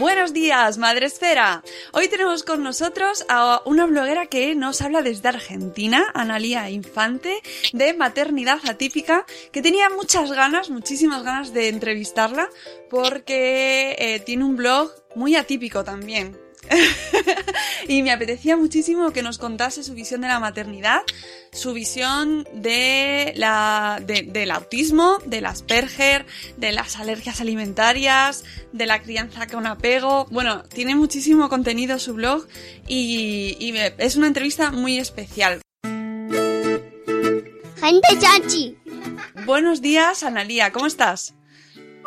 Buenos días, Madre Esfera. Hoy tenemos con nosotros a una bloguera que nos habla desde Argentina, Analía Infante, de maternidad atípica, que tenía muchas ganas, muchísimas ganas de entrevistarla, porque eh, tiene un blog muy atípico también. y me apetecía muchísimo que nos contase su visión de la maternidad, su visión de la, del autismo, del Asperger, de las alergias alimentarias, de la crianza con apego. Bueno, tiene muchísimo contenido su blog y, y es una entrevista muy especial. Gente chachi. Buenos días, Analía, ¿cómo estás?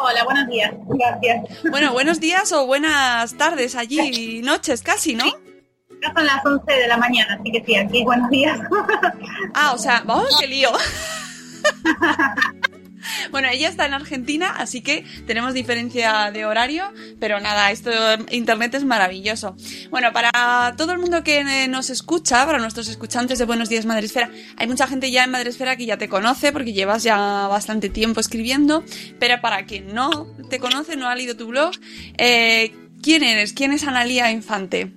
Hola, buenos días. Gracias. Bueno, buenos días o buenas tardes allí, noches casi, ¿no? Ya son las 11 de la mañana, así que sí, aquí buenos días. Ah, o sea, vamos, qué lío. Bueno, ella está en Argentina, así que tenemos diferencia de horario, pero nada, esto internet es maravilloso. Bueno, para todo el mundo que nos escucha, para nuestros escuchantes de Buenos Días Madresfera, hay mucha gente ya en Madresfera que ya te conoce porque llevas ya bastante tiempo escribiendo, pero para quien no te conoce, no ha leído tu blog, eh, ¿quién eres? ¿Quién es Analía Infante?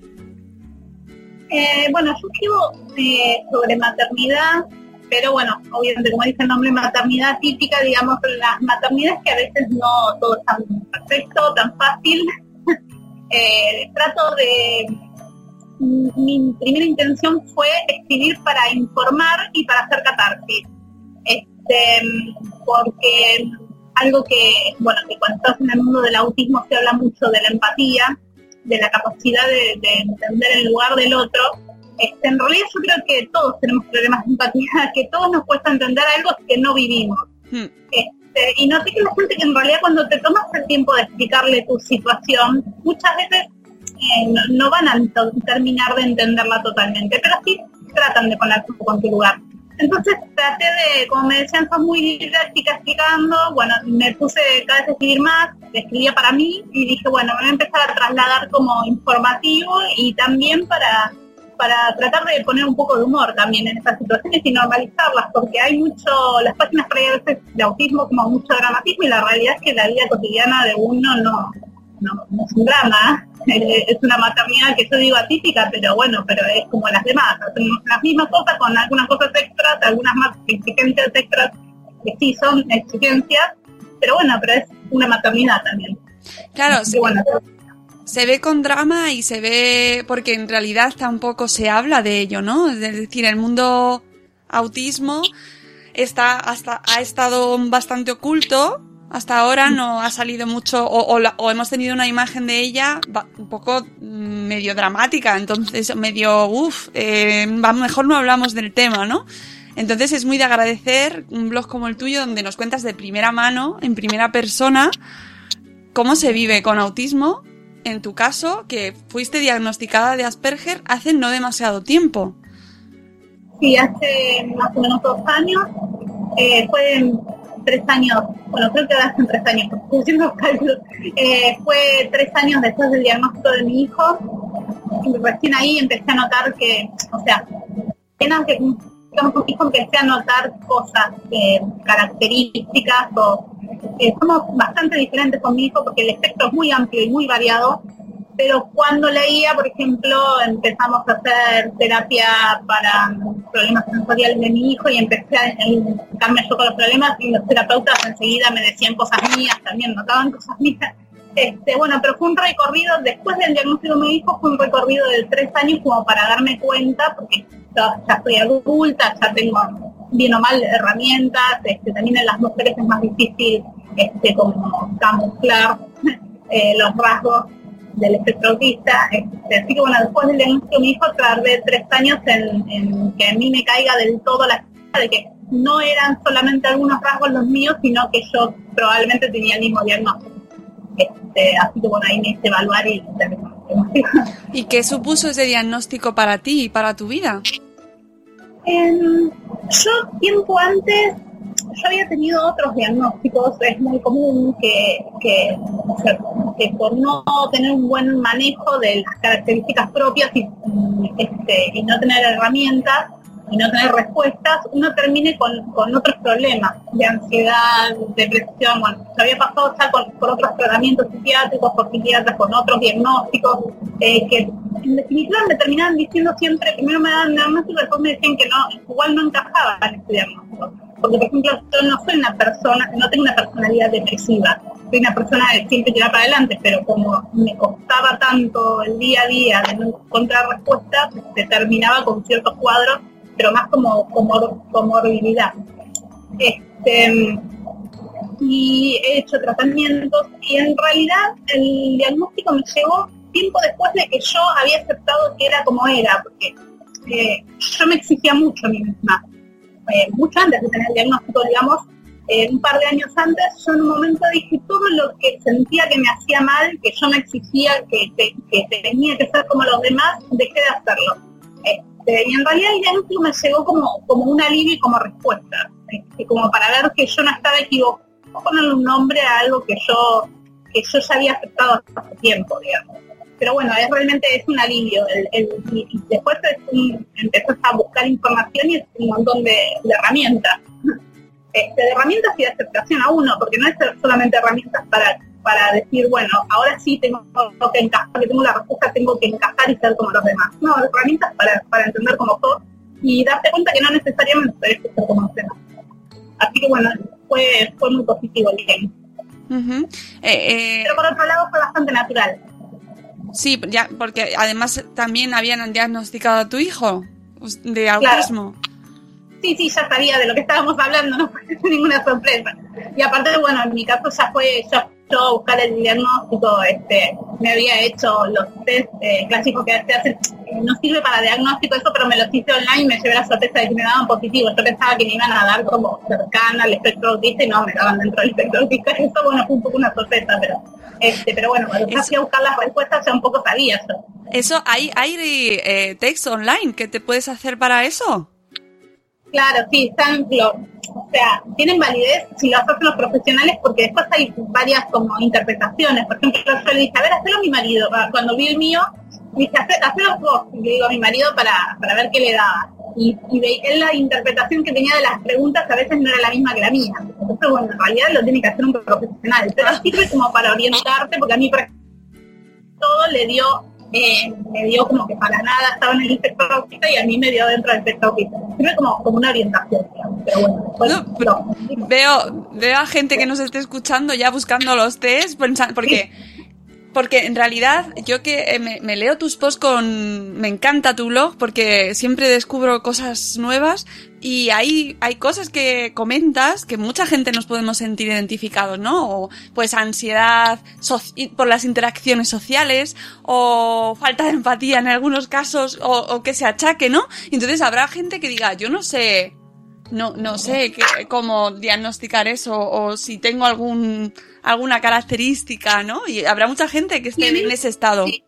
Eh, bueno, yo escribo eh, sobre maternidad, pero bueno, obviamente como dice el nombre, maternidad típica, digamos, las maternidades que a veces no todo es tan perfecto, tan fácil. Eh, trato de... Mi primera intención fue escribir para informar y para hacer catarsis. Este, porque algo que, bueno, que cuando estás en el mundo del autismo se habla mucho de la empatía, de la capacidad de, de entender el lugar del otro, este, en realidad yo creo que todos tenemos problemas de empatía, que todos nos cuesta entender algo que no vivimos. Hmm. Este, y no sé que la gente que en realidad cuando te tomas el tiempo de explicarle tu situación, muchas veces eh, no, no van a terminar de entenderla totalmente, pero sí tratan de ponerse en tu lugar. Entonces traté de, como me decían, sos muy didáctica explicando, bueno, me puse cada vez a escribir más, escribía para mí y dije, bueno, me voy a empezar a trasladar como informativo y también para para tratar de poner un poco de humor también en estas situaciones y normalizarlas, porque hay mucho, las páginas veces de autismo como mucho dramatismo y la realidad es que la vida cotidiana de uno no, no, no es un drama, Eh, es una maternidad que yo digo atípica, pero bueno, pero es como las demás, hacemos las mismas cosas con algunas cosas extras, algunas más exigentes extras, que sí son exigencias, pero bueno, pero es una maternidad también. Claro, bueno, se ve con drama y se ve porque en realidad tampoco se habla de ello, ¿no? Es decir, el mundo autismo está hasta ha estado bastante oculto. Hasta ahora no ha salido mucho o, o o hemos tenido una imagen de ella un poco mm, medio dramática, entonces medio uff, eh, mejor no hablamos del tema, ¿no? Entonces es muy de agradecer un blog como el tuyo donde nos cuentas de primera mano, en primera persona, cómo se vive con autismo en tu caso, que fuiste diagnosticada de Asperger hace no demasiado tiempo. Sí, hace más o menos dos años. eh, fue tres años, bueno, creo que hacen tres años, porque los cálculos, eh, fue tres años después del diagnóstico de mi hijo, y recién ahí empecé a notar que, o sea, apenas que un hijo empecé a notar cosas, eh, características, o eh, somos bastante diferentes con mi hijo porque el espectro es muy amplio y muy variado, pero cuando leía, por ejemplo, empezamos a hacer terapia para problemas sensoriales de mi hijo y empecé a identificarme yo con los problemas y los terapeutas enseguida me decían cosas mías, también notaban cosas mías. Este, bueno, pero fue un recorrido, después del diagnóstico de mi hijo, fue un recorrido de tres años como para darme cuenta, porque ya, ya soy adulta, ya tengo bien o mal herramientas, este, también en las mujeres es más difícil este, como camuflar eh, los rasgos del espectro autista. Este, así que bueno, después del de mi hijo tardé tres años en, que a mí me caiga del todo la de que no eran solamente algunos rasgos los míos, sino que yo probablemente tenía el mismo diagnóstico. Este, así que bueno, ahí me hice evaluar y ¿Y qué supuso ese diagnóstico para ti y para tu vida? Yo tiempo antes yo había tenido otros diagnósticos, es muy común que, que, por no tener un buen manejo de las características propias y, este, y no tener herramientas y no tener respuestas, uno termine con, otros problemas de ansiedad, depresión, bueno, se había pasado ya con, otros tratamientos psiquiátricos, por psiquiatras, con otros diagnósticos, eh, que en definitiva me terminaban diciendo siempre, primero me daban diagnóstico después me decían que no, igual no encajaba en este diagnóstico. Porque, por ejemplo, yo no soy una persona, no tengo una personalidad depresiva, soy una persona que siempre tira para adelante, pero como me costaba tanto el día a día de no encontrar respuestas, se terminaba con ciertos cuadros, pero más como comorbilidad. Este, y he hecho tratamientos y en realidad el diagnóstico me llegó tiempo después de que yo había aceptado que era como era, porque eh, yo me exigía mucho a mí misma eh, mucho antes de tener el diagnóstico, digamos, eh, un par de años antes, yo en un momento dije todo lo que sentía que me hacía mal, que yo me exigía que, tenía que ser como los demás, dejé de hacerlo. Este, y en realidad el diagnóstico me llegó como, como un alivio y como respuesta, este, como para ver que yo no estaba equivocado, ponerle un nombre a algo que yo, que yo ya había aceptado hace tiempo, digamos pero bueno, es realmente es un alivio. El, y después empezás a buscar información y es un montón de, herramientas. Este, de herramientas y de aceptación a uno, porque no es solamente herramientas para, para decir, bueno, ahora sí tengo que encajar, que tengo la respuesta, tengo que encajar y ser como los demás. No, herramientas para, para entender como sos y darte cuenta que no necesariamente tenés que ser como los demás. Así que bueno, fue, fue muy positivo el game. Eh, eh, pero por otro lado fue bastante natural. Sí, ya, porque además también habían diagnosticado a tu hijo de autismo. Sí, sí, ya sabía de lo que estábamos hablando, no fue ninguna sorpresa. Y aparte, bueno, en mi caso ya fue yo, yo buscar el diagnóstico, este, me había hecho los test eh, clásicos que se hacen, no sirve para diagnóstico eso, pero me los hice online y me llevé la sorpresa de que me daban positivo. Yo pensaba que me iban a dar como cercana al espectro autista y no, me daban dentro del espectro autista. Eso, bueno, fue un poco una sorpresa, pero este, pero bueno, cuando fui a buscar las respuestas ya un poco sabía eso. Eso, ¿hay, hay eh, texto online que te puedes hacer para eso? Claro, sí, están, o sea, tienen validez si lo hacen los profesionales porque después hay varias como interpretaciones. Por ejemplo, yo le dije, a ver, hazlo a mi marido. Cuando vi el mío, dije, hazlo vos. Le digo a mi marido para, para ver qué le daba y, y la interpretación que tenía de las preguntas a veces no era la misma que la mía. Entonces, bueno, en realidad lo tiene que hacer un profesional, pero sirve como para orientarte, porque a mí todo le dio, eh, me dio como que para nada estaba en el espectro autista y a mí me dio dentro del espectro autista. Sirve como, como una orientación, pero bueno. Veo, veo a gente que nos esté escuchando ya buscando los test, porque porque en realidad yo que eh, me, leo tus posts con... Me encanta tu blog porque siempre descubro cosas nuevas y hay, hay cosas que comentas que mucha gente nos podemos sentir identificados, ¿no? O pues ansiedad por las interacciones sociales o falta de empatía en algunos casos o, que se achaque, ¿no? Entonces habrá gente que diga, yo no sé no, no sé cómo diagnosticar eso o si tengo algún alguna característica, ¿no? Y habrá mucha gente que esté en ese estado. Sí.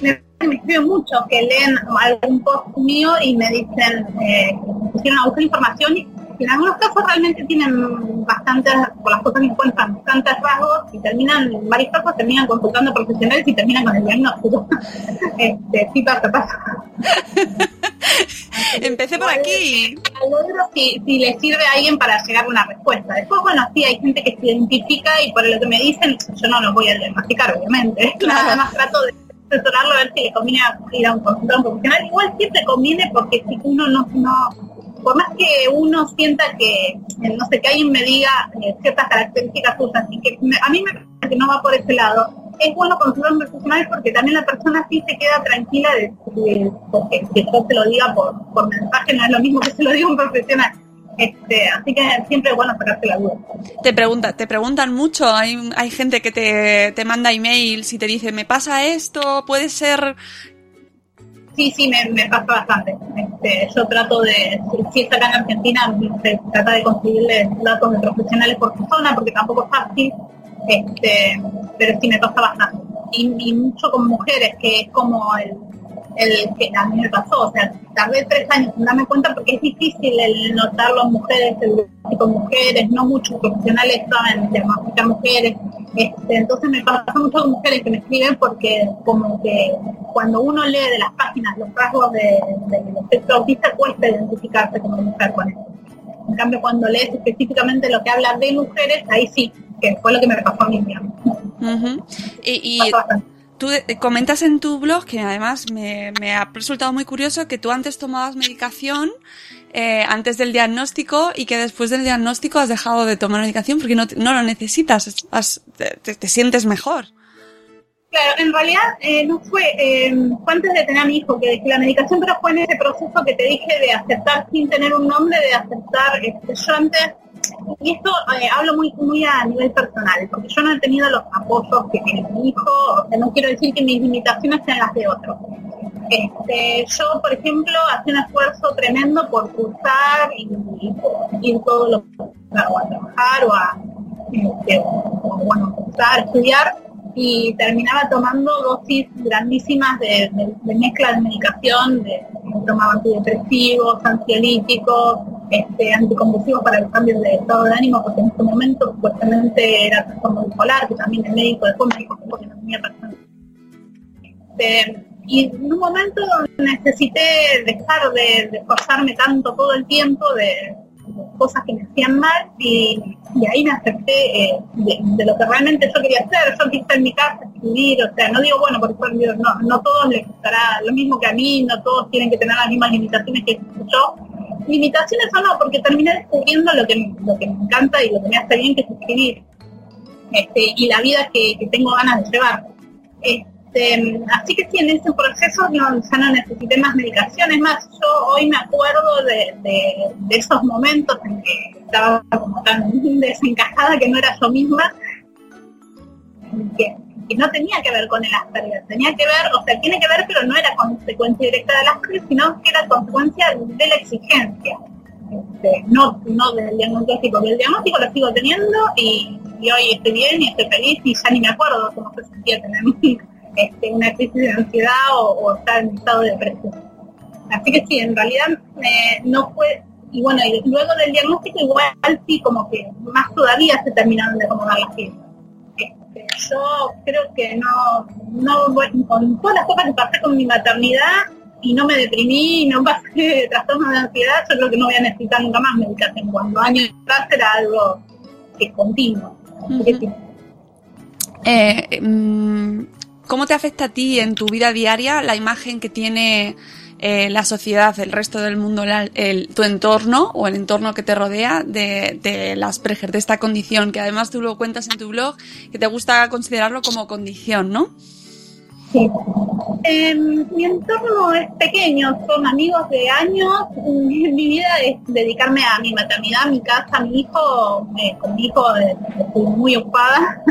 Me, escriben mucho que leen algún post mío y me dicen, eh, quieren buscar información en algunos casos realmente tienen bastantes, por las cosas que encuentran, bastantes rasgos y terminan, varios casos terminan consultando profesionales y terminan con el diagnóstico. este, sí pasa, pasa. Empecé por aquí. Al si, si le sirve a alguien para llegar a una respuesta. Después, bueno, sí, hay gente que se identifica y por lo que me dicen, yo no lo voy a diagnosticar, obviamente. Nada más trato de asesorarlo a ver si le conviene ir a un consultor profesional. Igual siempre conviene porque si uno no, no por más que uno sienta que, no sé, que alguien me diga eh, ciertas características suyas y que a mí me parece que no va por ese lado, es bueno consultar un profesional porque también la persona sí se queda tranquila de, porque que yo te lo diga por, por mensaje no es lo mismo que se lo diga un profesional. Este, así que siempre es bueno sacarse la duda. Te pregunta, te preguntan mucho, hay, hay gente que te, te manda emails y te dice, me pasa esto, puede ser Sí, sí, me, me pasa bastante. Este, yo trato de, si, está acá en Argentina, se trata de conseguirle datos de profesionales por persona, porque tampoco es fácil, este, pero sí me pasa bastante. Y, y mucho con mujeres, que es como el, el que a mí me pasó, o sea, tardé tres años en darme cuenta porque es difícil el notarlo en mujeres, el con mujeres, no muchos profesionales saben diagnosticar mujeres, este, entonces me pasa mucho con mujeres que me escriben porque como que cuando uno lee de las páginas los rasgos de, del espectro autista cuesta identificarse como mujer con eso. En cambio cuando lees específicamente lo que habla de mujeres, ahí sí, que fue lo que me pasó a mí. Y, y Tú comentas en tu blog, que además me, ha resultado muy curioso, que tú antes tomabas medicación eh, antes del diagnóstico y que después del diagnóstico has dejado de tomar medicación porque no, no lo necesitas, te, sientes mejor. Claro, en realidad eh, no fue, eh, fue antes de tener a mi hijo que dejé la medicación, pero fue en ese proceso que te dije de aceptar sin tener un nombre, de aceptar, este, yo antes y esto eh, hablo muy muy a nivel personal, porque yo no he tenido los apoyos que tiene mi hijo, o sea, no quiero decir que mis limitaciones sean las de otros. Este, yo, por ejemplo, hacía un esfuerzo tremendo por cursar y, ir todos los o a trabajar o a este, bueno, cursar, estudiar y terminaba tomando dosis grandísimas de, mezcla de medicación, de, tomaba antidepresivos, ansiolíticos, este, anticonvulsivos para los cambios de estado de ánimo, porque en ese momento supuestamente era trastorno bipolar, que también el médico después me dijo que no tenía persona. Este, y en un momento necesité dejar de, esforzarme tanto todo el tiempo de, cosas que me hacían mal y, ahí me acepté eh, de, lo que realmente yo quería hacer. Yo quise en mi casa escribir, o sea, no digo, bueno, por ejemplo, no, no todos les gustará lo mismo que a mí, no todos tienen que tener las mismas limitaciones que yo. Limitaciones o no, porque terminé descubriendo lo que, lo que me encanta y lo que me hace bien, que es escribir. Este, y la vida que, tengo ganas de llevar. Este, así que sí, en ese proceso no, ya no necesité más medicaciones, más yo hoy me acuerdo de, esos momentos en que estaba como tan desencajada que no era yo misma, que, no tenía que ver con el Asperger, tenía que ver, o sea, tiene que ver, pero no era consecuencia directa del Asperger, sino que era consecuencia de la exigencia. Este, no, no del diagnóstico, que el diagnóstico lo sigo teniendo y, hoy estoy bien y estoy feliz y ya ni me acuerdo cómo se sentía tener este, una crisis de ansiedad o, estar en estado de depresión. Así que sí, en realidad eh, no fue, y bueno, luego del diagnóstico igual sí, como que más todavía se terminaron de acomodar las piezas. Yo creo que no, no, con todas las cosas que pasé con mi maternidad y no me deprimí, no pasé trastornos de ansiedad, yo creo que no voy a necesitar nunca más medicación. Cuando años atrás era algo que es continuo. Eh, mm, ¿Cómo te afecta a ti en tu vida diaria la imagen que tiene eh, la sociedad, el resto del mundo, tu entorno o el entorno que te rodea de, las Asperger, de esta condición, que además tú lo cuentas en tu blog, que te gusta considerarlo como condición, ¿no? Sí. Em, mi entorno es pequeño, son amigos de años. Mi, vida es dedicarme a mi maternidad, a mi casa, a mi hijo. con mi hijo eh, estoy muy ocupada.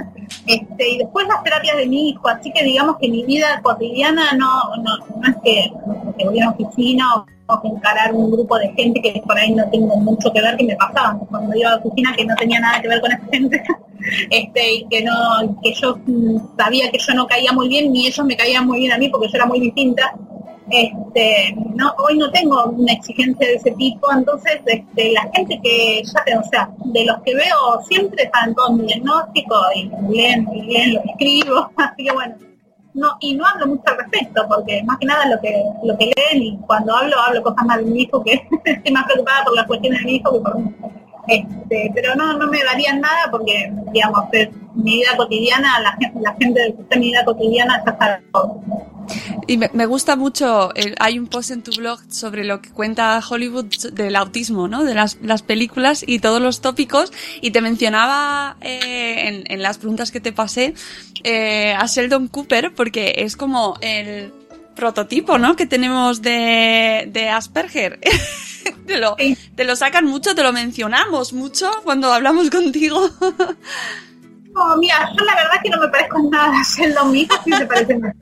Este, y después las terapias de mi hijo, así que digamos que mi vida cotidiana no, no, es que, voy a oficina o, que encarar un grupo de gente que por ahí no tengo mucho que ver, que me pasaban cuando iba a la oficina que no tenía nada que ver con esa gente, este, y que no, que yo sabía que yo no caía muy bien, ni ellos me caían muy bien a mí porque yo era muy distinta. Este, no, hoy no tengo una exigencia de ese tipo, entonces este, la gente que ya, o sea, de los que veo siempre están mi diagnóstico y leen, leen lo que escribo, así que bueno, no, y no hablo mucho al respecto, porque más que nada lo que, lo que leen y cuando hablo, hablo cosas más de mi hijo, que estoy más preocupada por las cuestiones de mi hijo que por mí. Este, pero no, no me darían nada porque, digamos, mi vida cotidiana, la, la gente que está en mi vida cotidiana está todo. Y me, gusta mucho, eh, hay un post en tu blog sobre lo que cuenta Hollywood del autismo, ¿no? De las, las películas y todos los tópicos. Y te mencionaba eh, en, en, las preguntas que te pasé eh, a Sheldon Cooper porque es como el prototipo, ¿no? Que tenemos de, de Asperger. te, lo, te lo sacan mucho, te lo mencionamos mucho cuando hablamos contigo. no, mira, yo la verdad que no me parezco nada a Sheldon, mi sí se parece más.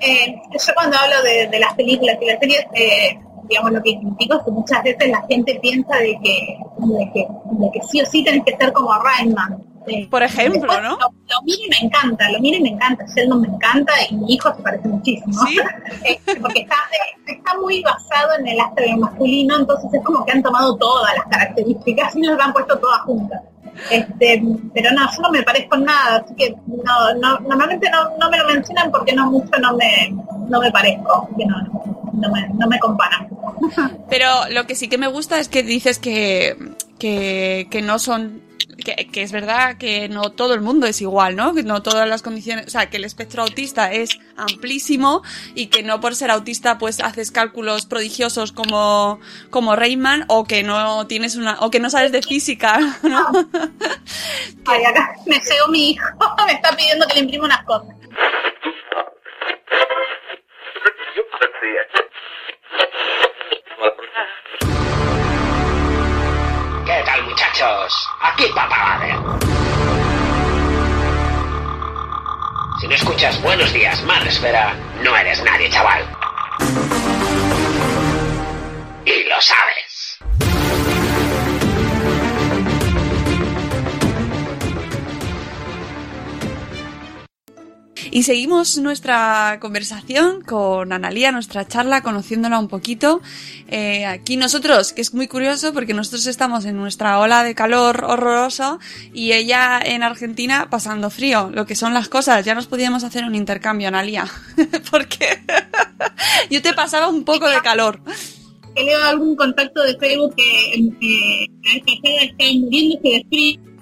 Eh, yo cuando hablo de, las películas y las series, eh, digamos, lo que critico es que muchas veces la gente piensa de que, de que, de que sí o sí tenés que ser como Rayman. Eh, Por ejemplo, ¿no? Lo, miro y me encanta, lo miro y me encanta, Sheldon me encanta y mi hijo se parece muchísimo. ¿Sí? porque está, está muy basado en el astro masculino, entonces es como que han tomado todas las características y las han puesto todas juntas. Este, pero no, yo no me parezco en nada, así que no, no, normalmente no, no me lo mencionan porque no mucho no me, no me parezco, que no, no, me, no me comparan. Pero lo que sí que me gusta es que dices que, que, que no son que, es verdad que no todo el mundo es igual, ¿no? Que no todas las condiciones, o sea, que el espectro autista es amplísimo y que no por ser autista pues haces cálculos prodigiosos como, como Rayman o que no tienes una, o que no sabes de física, ¿no? Ay, acá me llegó mi hijo, me está pidiendo que le imprima unas cosas. Muchachos. Aquí papá Si no escuchas buenos días, madre espera, no eres nadie, chaval. Y lo sabes. Y seguimos nuestra conversación con Analía, nuestra charla, conociéndola un poquito. Eh, aquí nosotros, que es muy curioso porque nosotros estamos en nuestra ola de calor horroroso y ella en Argentina pasando frío, lo que son las cosas. Ya nos podíamos hacer un intercambio, Analía, porque yo te pasaba un poco de calor. He leído algún contacto de Facebook que, que, que está muriéndose de frío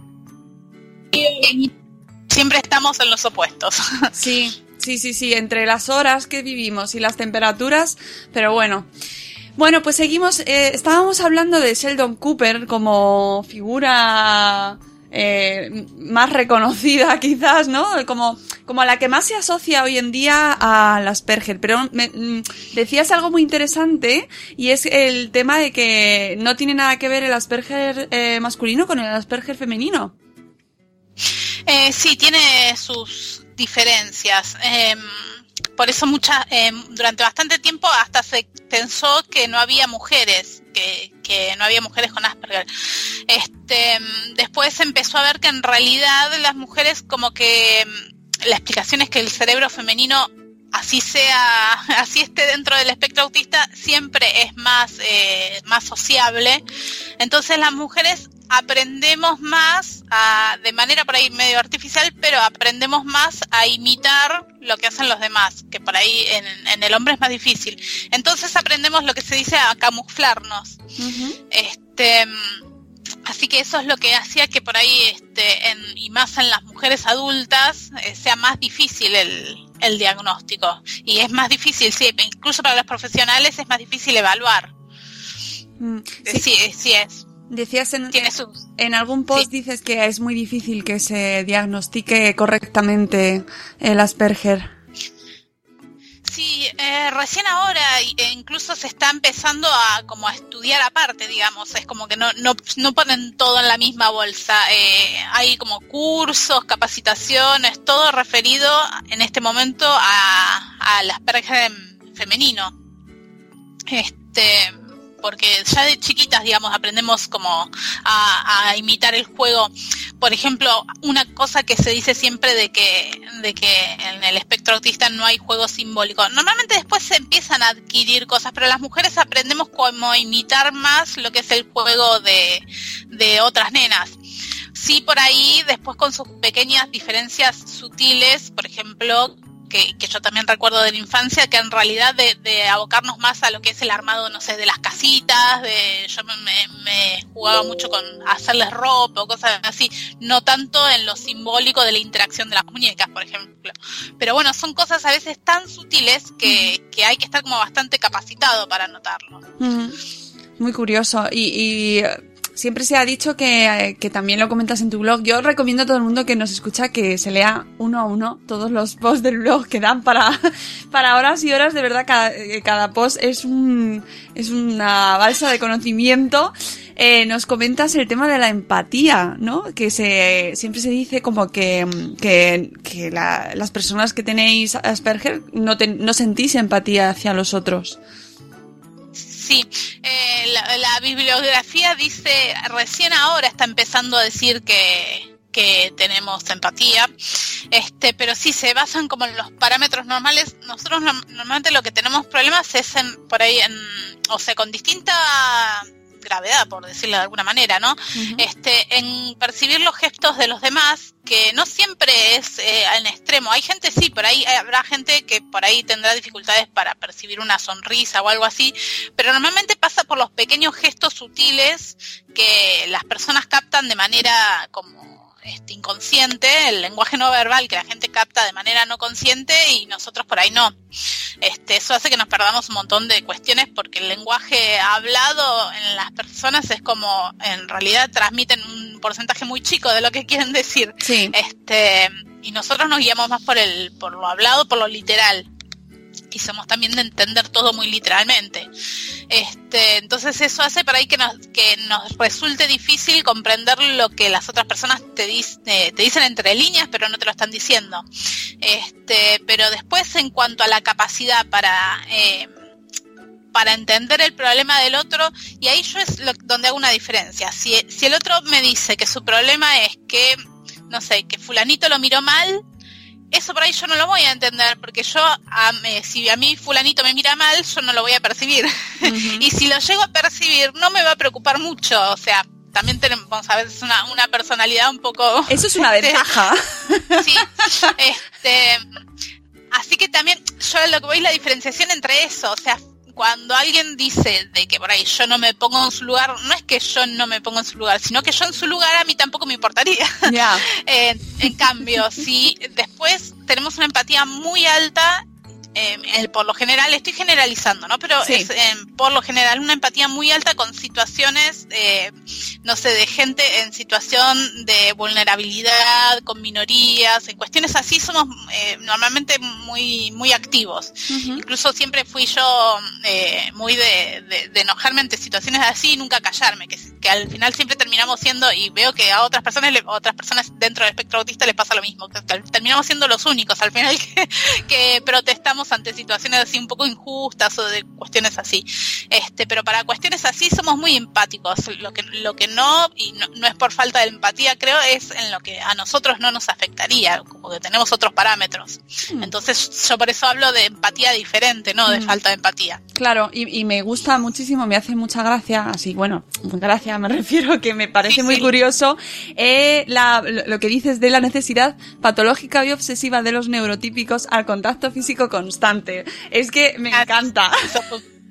siempre estamos en los opuestos. Sí, sí, sí, sí, entre las horas que vivimos y las temperaturas, pero bueno. Bueno, pues seguimos, eh, estábamos hablando de Sheldon Cooper como figura eh, más reconocida quizás, ¿no? Como, como la que más se asocia hoy en día a las Asperger. Pero me, mm, decías algo muy interesante y es el tema de que no tiene nada que ver el Asperger eh, masculino con el Asperger femenino. Eh, sí, tiene sus diferencias. Em, por eso muchas, em, durante bastante tiempo hasta se pensó que no había mujeres, que, que no había mujeres con Asperger. Este, em, después empezó a ver que en realidad las mujeres como que la explicación es que el cerebro femenino así sea, así esté dentro del espectro autista, siempre es más, eh, más sociable. Entonces las mujeres aprendemos más a, de manera por ahí medio artificial, pero aprendemos más a imitar lo que hacen los demás, que por ahí en, el hombre es más difícil. Entonces aprendemos lo que se dice a camuflarnos. Este así que eso es lo que hacía que por ahí este en, y más en las mujeres adultas eh, sea más difícil el, el diagnóstico. Y es más difícil sí incluso para los profesionales es más difícil evaluar. Mm, sí, sí es Decías en, en algún post dices que es muy difícil que se diagnostique correctamente el Asperger. Sí, eh, recién ahora e incluso se está empezando a como a estudiar aparte, digamos, es como que no, no, no ponen todo en la misma bolsa. Eh, hay como cursos, capacitaciones, todo referido en este momento a, al Asperger femenino. Este, porque ya de chiquitas, digamos, aprendemos como a, imitar el juego. por ejemplo, una cosa que se dice siempre de que, de que en el espectro autista no hay juego simbólico. Normalmente después se empiezan a adquirir cosas, pero las mujeres aprendemos cómo imitar más lo que es el juego de, de otras nenas. Sí, por ahí, después con sus pequeñas diferencias sutiles, por ejemplo, que, yo también recuerdo de la infancia, que en realidad de, abocarnos más a lo que es el armado, no sé, de las casitas, de yo me, jugaba mucho con hacerles ropa o cosas así, no tanto en lo simbólico de la interacción de las muñecas, por ejemplo. Pero bueno, son cosas a veces tan sutiles que, que hay que estar como bastante capacitado para notarlo. Muy curioso. y siempre se ha dicho que, que, también lo comentas en tu blog. Yo recomiendo a todo el mundo que nos escucha que se lea uno a uno todos los posts del blog que dan para, para horas y horas. De verdad, cada, eh, cada post es un, es una balsa de conocimiento. Eh, nos comentas el tema de la empatía, ¿no? Que se, siempre se dice como que, que, que la, las personas que tenéis Asperger no, no sentís empatía hacia los otros. Sí, eh, la, bibliografía dice, recién ahora está empezando a decir que, que tenemos empatía, este, pero sí se basan como en los parámetros normales. Nosotros normalmente lo que tenemos problemas es en, por ahí en, o sea, con distinta gravedad, por decirlo de alguna manera, ¿no? Este, en percibir los gestos de los demás, que no siempre es eh, en extremo. Hay gente, sí, por ahí habrá gente que por ahí tendrá dificultades para percibir una sonrisa o algo así, pero normalmente pasa por los pequeños gestos sutiles que las personas captan de manera como este, inconsciente, el lenguaje no verbal que la gente capta de manera no consciente y nosotros por ahí no. Este, eso hace que nos perdamos un montón de cuestiones porque el lenguaje hablado en las personas es como en realidad transmiten un porcentaje muy chico de lo que quieren decir. Este, y nosotros nos guiamos más por el por lo hablado, por lo literal y somos también de entender todo muy literalmente. Este, entonces eso hace para ahí que nos, que nos resulte difícil comprender lo que las otras personas te, te dicen entre líneas, pero no te lo están diciendo. Este, pero después en cuanto a la capacidad para eh, para entender el problema del otro y ahí yo es donde hago una diferencia. Si, si el otro me dice que su problema es que, no sé, que fulanito lo miró mal, eso por ahí yo no lo voy a entender, porque yo, si a mí fulanito me mira mal, yo no lo voy a percibir. y si lo llego a percibir, no me va a preocupar mucho, o sea, también tenemos, a veces una, una personalidad un poco... Eso es una ventaja. sí, este, así que también yo lo que voy es la diferenciación entre eso, o sea, cuando alguien dice de que por ahí yo no me pongo en su lugar, no es que yo no me pongo en su lugar, sino que yo en su lugar a mí tampoco me importaría. Eh, en cambio, si después tenemos una empatía muy alta eh, por lo general, estoy generalizando, ¿no? Pero es eh, por lo general una empatía muy alta con situaciones, eh, no sé, de gente en situación de vulnerabilidad, con minorías, en cuestiones así somos eh, normalmente muy muy activos. Incluso siempre fui yo muy de, de, enojarme ante situaciones así y nunca callarme, que, que, al final siempre terminamos siendo, y veo que a otras personas, otras personas dentro del espectro autista les pasa lo mismo, que terminamos siendo los únicos al final que, que protestamos ante situaciones así un poco injustas o de cuestiones así. Este, pero para cuestiones así somos muy empáticos. Lo que, lo que no, y no, es por falta de empatía, creo, es en lo que a nosotros no nos afectaría, como que tenemos otros parámetros. Hmm. Entonces, yo por eso hablo de empatía diferente, no de hmm. falta de empatía. Claro, y, me gusta muchísimo, me hace mucha gracia, así, bueno, gracia me refiero, que me parece muy curioso, eh, la, lo que dices de la necesidad patológica y obsesiva de los neurotípicos al contacto físico con constante. Es que me ah,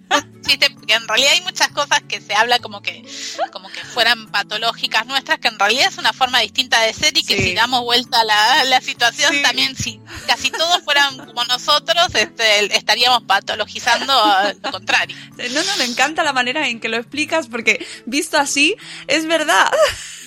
encanta. porque en realidad hay muchas cosas que se habla como que como que fueran patológicas nuestras, que en realidad es una forma distinta de ser y que si damos vuelta a la, la situación también si casi todos fueran como nosotros este, estaríamos patologizando lo contrario. No, no, me encanta la manera en que lo explicas porque visto así es verdad.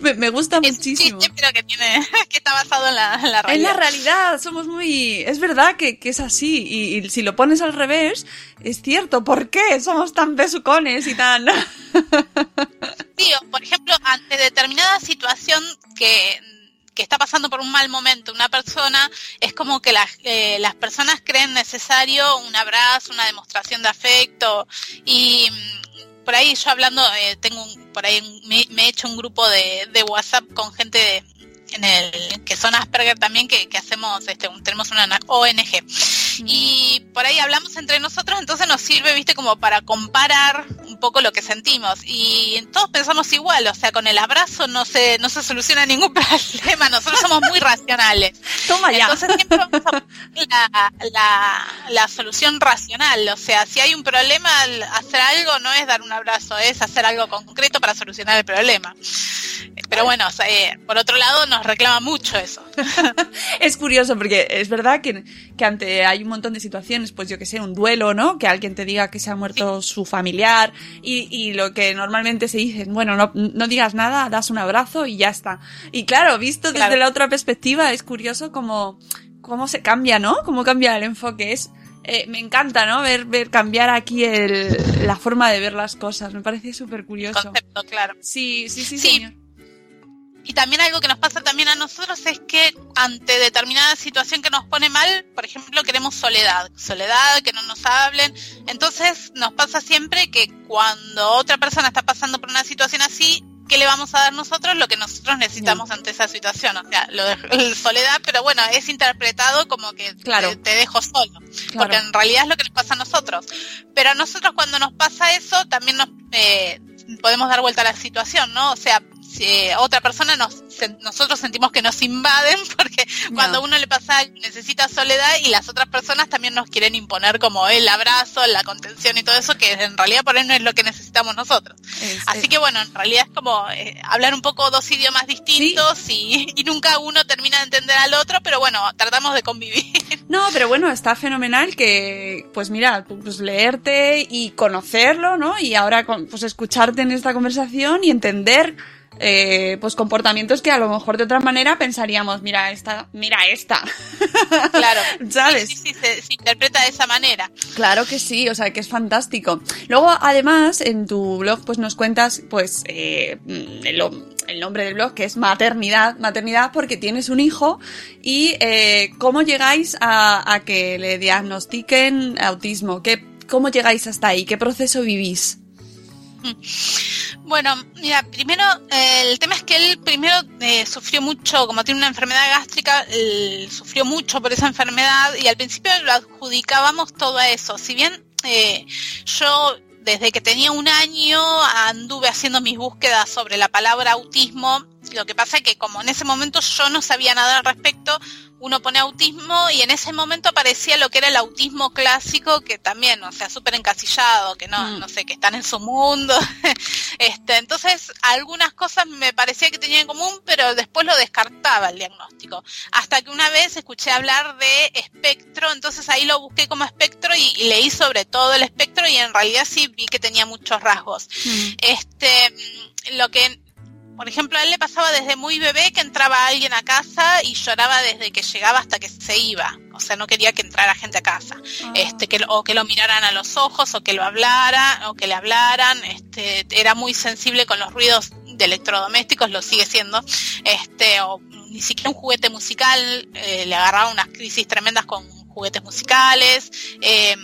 me, gusta muchísimo. pero que tiene, que está basado en la, realidad. En la realidad, somos muy, es verdad que, es así, y, si lo pones al revés, es cierto, ¿por qué somos tan besucones y tan... sí, por ejemplo, ante determinada situación que que está pasando por un mal momento una persona, es como que las, eh, las personas creen necesario un abrazo, una demostración de afecto. Y por ahí yo hablando, eh, tengo un, por ahí me, he hecho un grupo de, de WhatsApp con gente de, en el que son Asperger también que, que hacemos este tenemos una ONG y por ahí hablamos entre nosotros entonces nos sirve viste como para comparar un poco lo que sentimos. Y todos pensamos igual o sea con el abrazo no se no se soluciona ningún problema nosotros somos muy racionales. Toma ya. entonces siempre vamos a la, la, la solución racional o sea si hay un problema hacer algo no es dar un abrazo es hacer algo concreto para solucionar el problema. Pero bueno o sea, eh, por otro lado nos reclama mucho eso. es curioso porque es verdad que, que, ante hay un montón de situaciones, pues yo que sé, un duelo, ¿no? Que alguien te diga que se ha muerto sí. su familiar y, y, lo que normalmente se dice, bueno, no, no, digas nada, das un abrazo y ya está. Y claro, visto desde la otra perspectiva, es curioso cómo, cómo se cambia, ¿no? Cómo cambia el enfoque. Es, eh, me encanta, ¿no? Ver, ver cambiar aquí el, la forma de ver las cosas. Me parece súper curioso. Concepto, claro. Sí, sí, sí, sí. señor. Y también algo que nos pasa también a nosotros es que ante determinada situación que nos pone mal, por ejemplo, queremos soledad, soledad, que no nos hablen. Entonces nos pasa siempre que cuando otra persona está pasando por una situación así, ¿qué le vamos a dar nosotros? Lo que nosotros necesitamos Bien. ante esa situación. O sea, lo de soledad, pero bueno, es interpretado como que claro. te, te, dejo solo. Claro. Porque en realidad es lo que nos pasa a nosotros. Pero a nosotros cuando nos pasa eso, también nos eh, podemos dar vuelta a la situación, ¿no? O sea, eh, otra persona nos se, nosotros sentimos que nos invaden porque no. cuando uno le pasa necesita soledad y las otras personas también nos quieren imponer como el abrazo, la contención y todo eso que en realidad por ahí no es lo que necesitamos nosotros. Es, Así es. que bueno, en realidad es como eh, hablar un poco dos idiomas distintos ¿Sí? y, y, nunca uno termina de entender al otro, pero bueno, tratamos de convivir. No, pero bueno, está fenomenal que pues mira, pues leerte y conocerlo, ¿no? Y ahora pues escucharte en esta conversación y entender eh, pues comportamientos que a lo mejor de otra manera pensaríamos, mira esta, mira esta. Claro, ¿sabes? Sí, sí, sí se, se, interpreta de esa manera. Claro que sí, o sea que es fantástico. Luego, además, en tu blog, pues nos cuentas, pues, eh, el, el, nombre del blog, que es maternidad, maternidad porque tienes un hijo y eh, cómo llegáis a, a, que le diagnostiquen autismo, ¿Qué, cómo llegáis hasta ahí, qué proceso vivís. Bueno, mira, primero eh, el tema es que él primero eh, sufrió mucho, como tiene una enfermedad gástrica, él sufrió mucho por esa enfermedad y al principio lo adjudicábamos todo a eso. Si bien eh, yo desde que tenía un año anduve haciendo mis búsquedas sobre la palabra autismo, lo que pasa es que como en ese momento yo no sabía nada al respecto, uno pone autismo y en ese momento aparecía lo que era el autismo clásico, que también, o sea, súper encasillado, que no, mm. no sé, que están en su mundo. este, entonces, algunas cosas me parecía que tenían en común, pero después lo descartaba el diagnóstico. Hasta que una vez escuché hablar de espectro, entonces ahí lo busqué como espectro y, y leí sobre todo el espectro y en realidad sí vi que tenía muchos rasgos. Mm. Este, lo que por ejemplo, a él le pasaba desde muy bebé que entraba alguien a casa y lloraba desde que llegaba hasta que se iba. O sea, no quería que entrara gente a casa. Ah. Este, que, o que lo miraran a los ojos, o que lo hablara, o que le hablaran. Este, era muy sensible con los ruidos de electrodomésticos, lo sigue siendo. Este, o ni siquiera un juguete musical, eh, le agarraba unas crisis tremendas con juguetes musicales. Eh,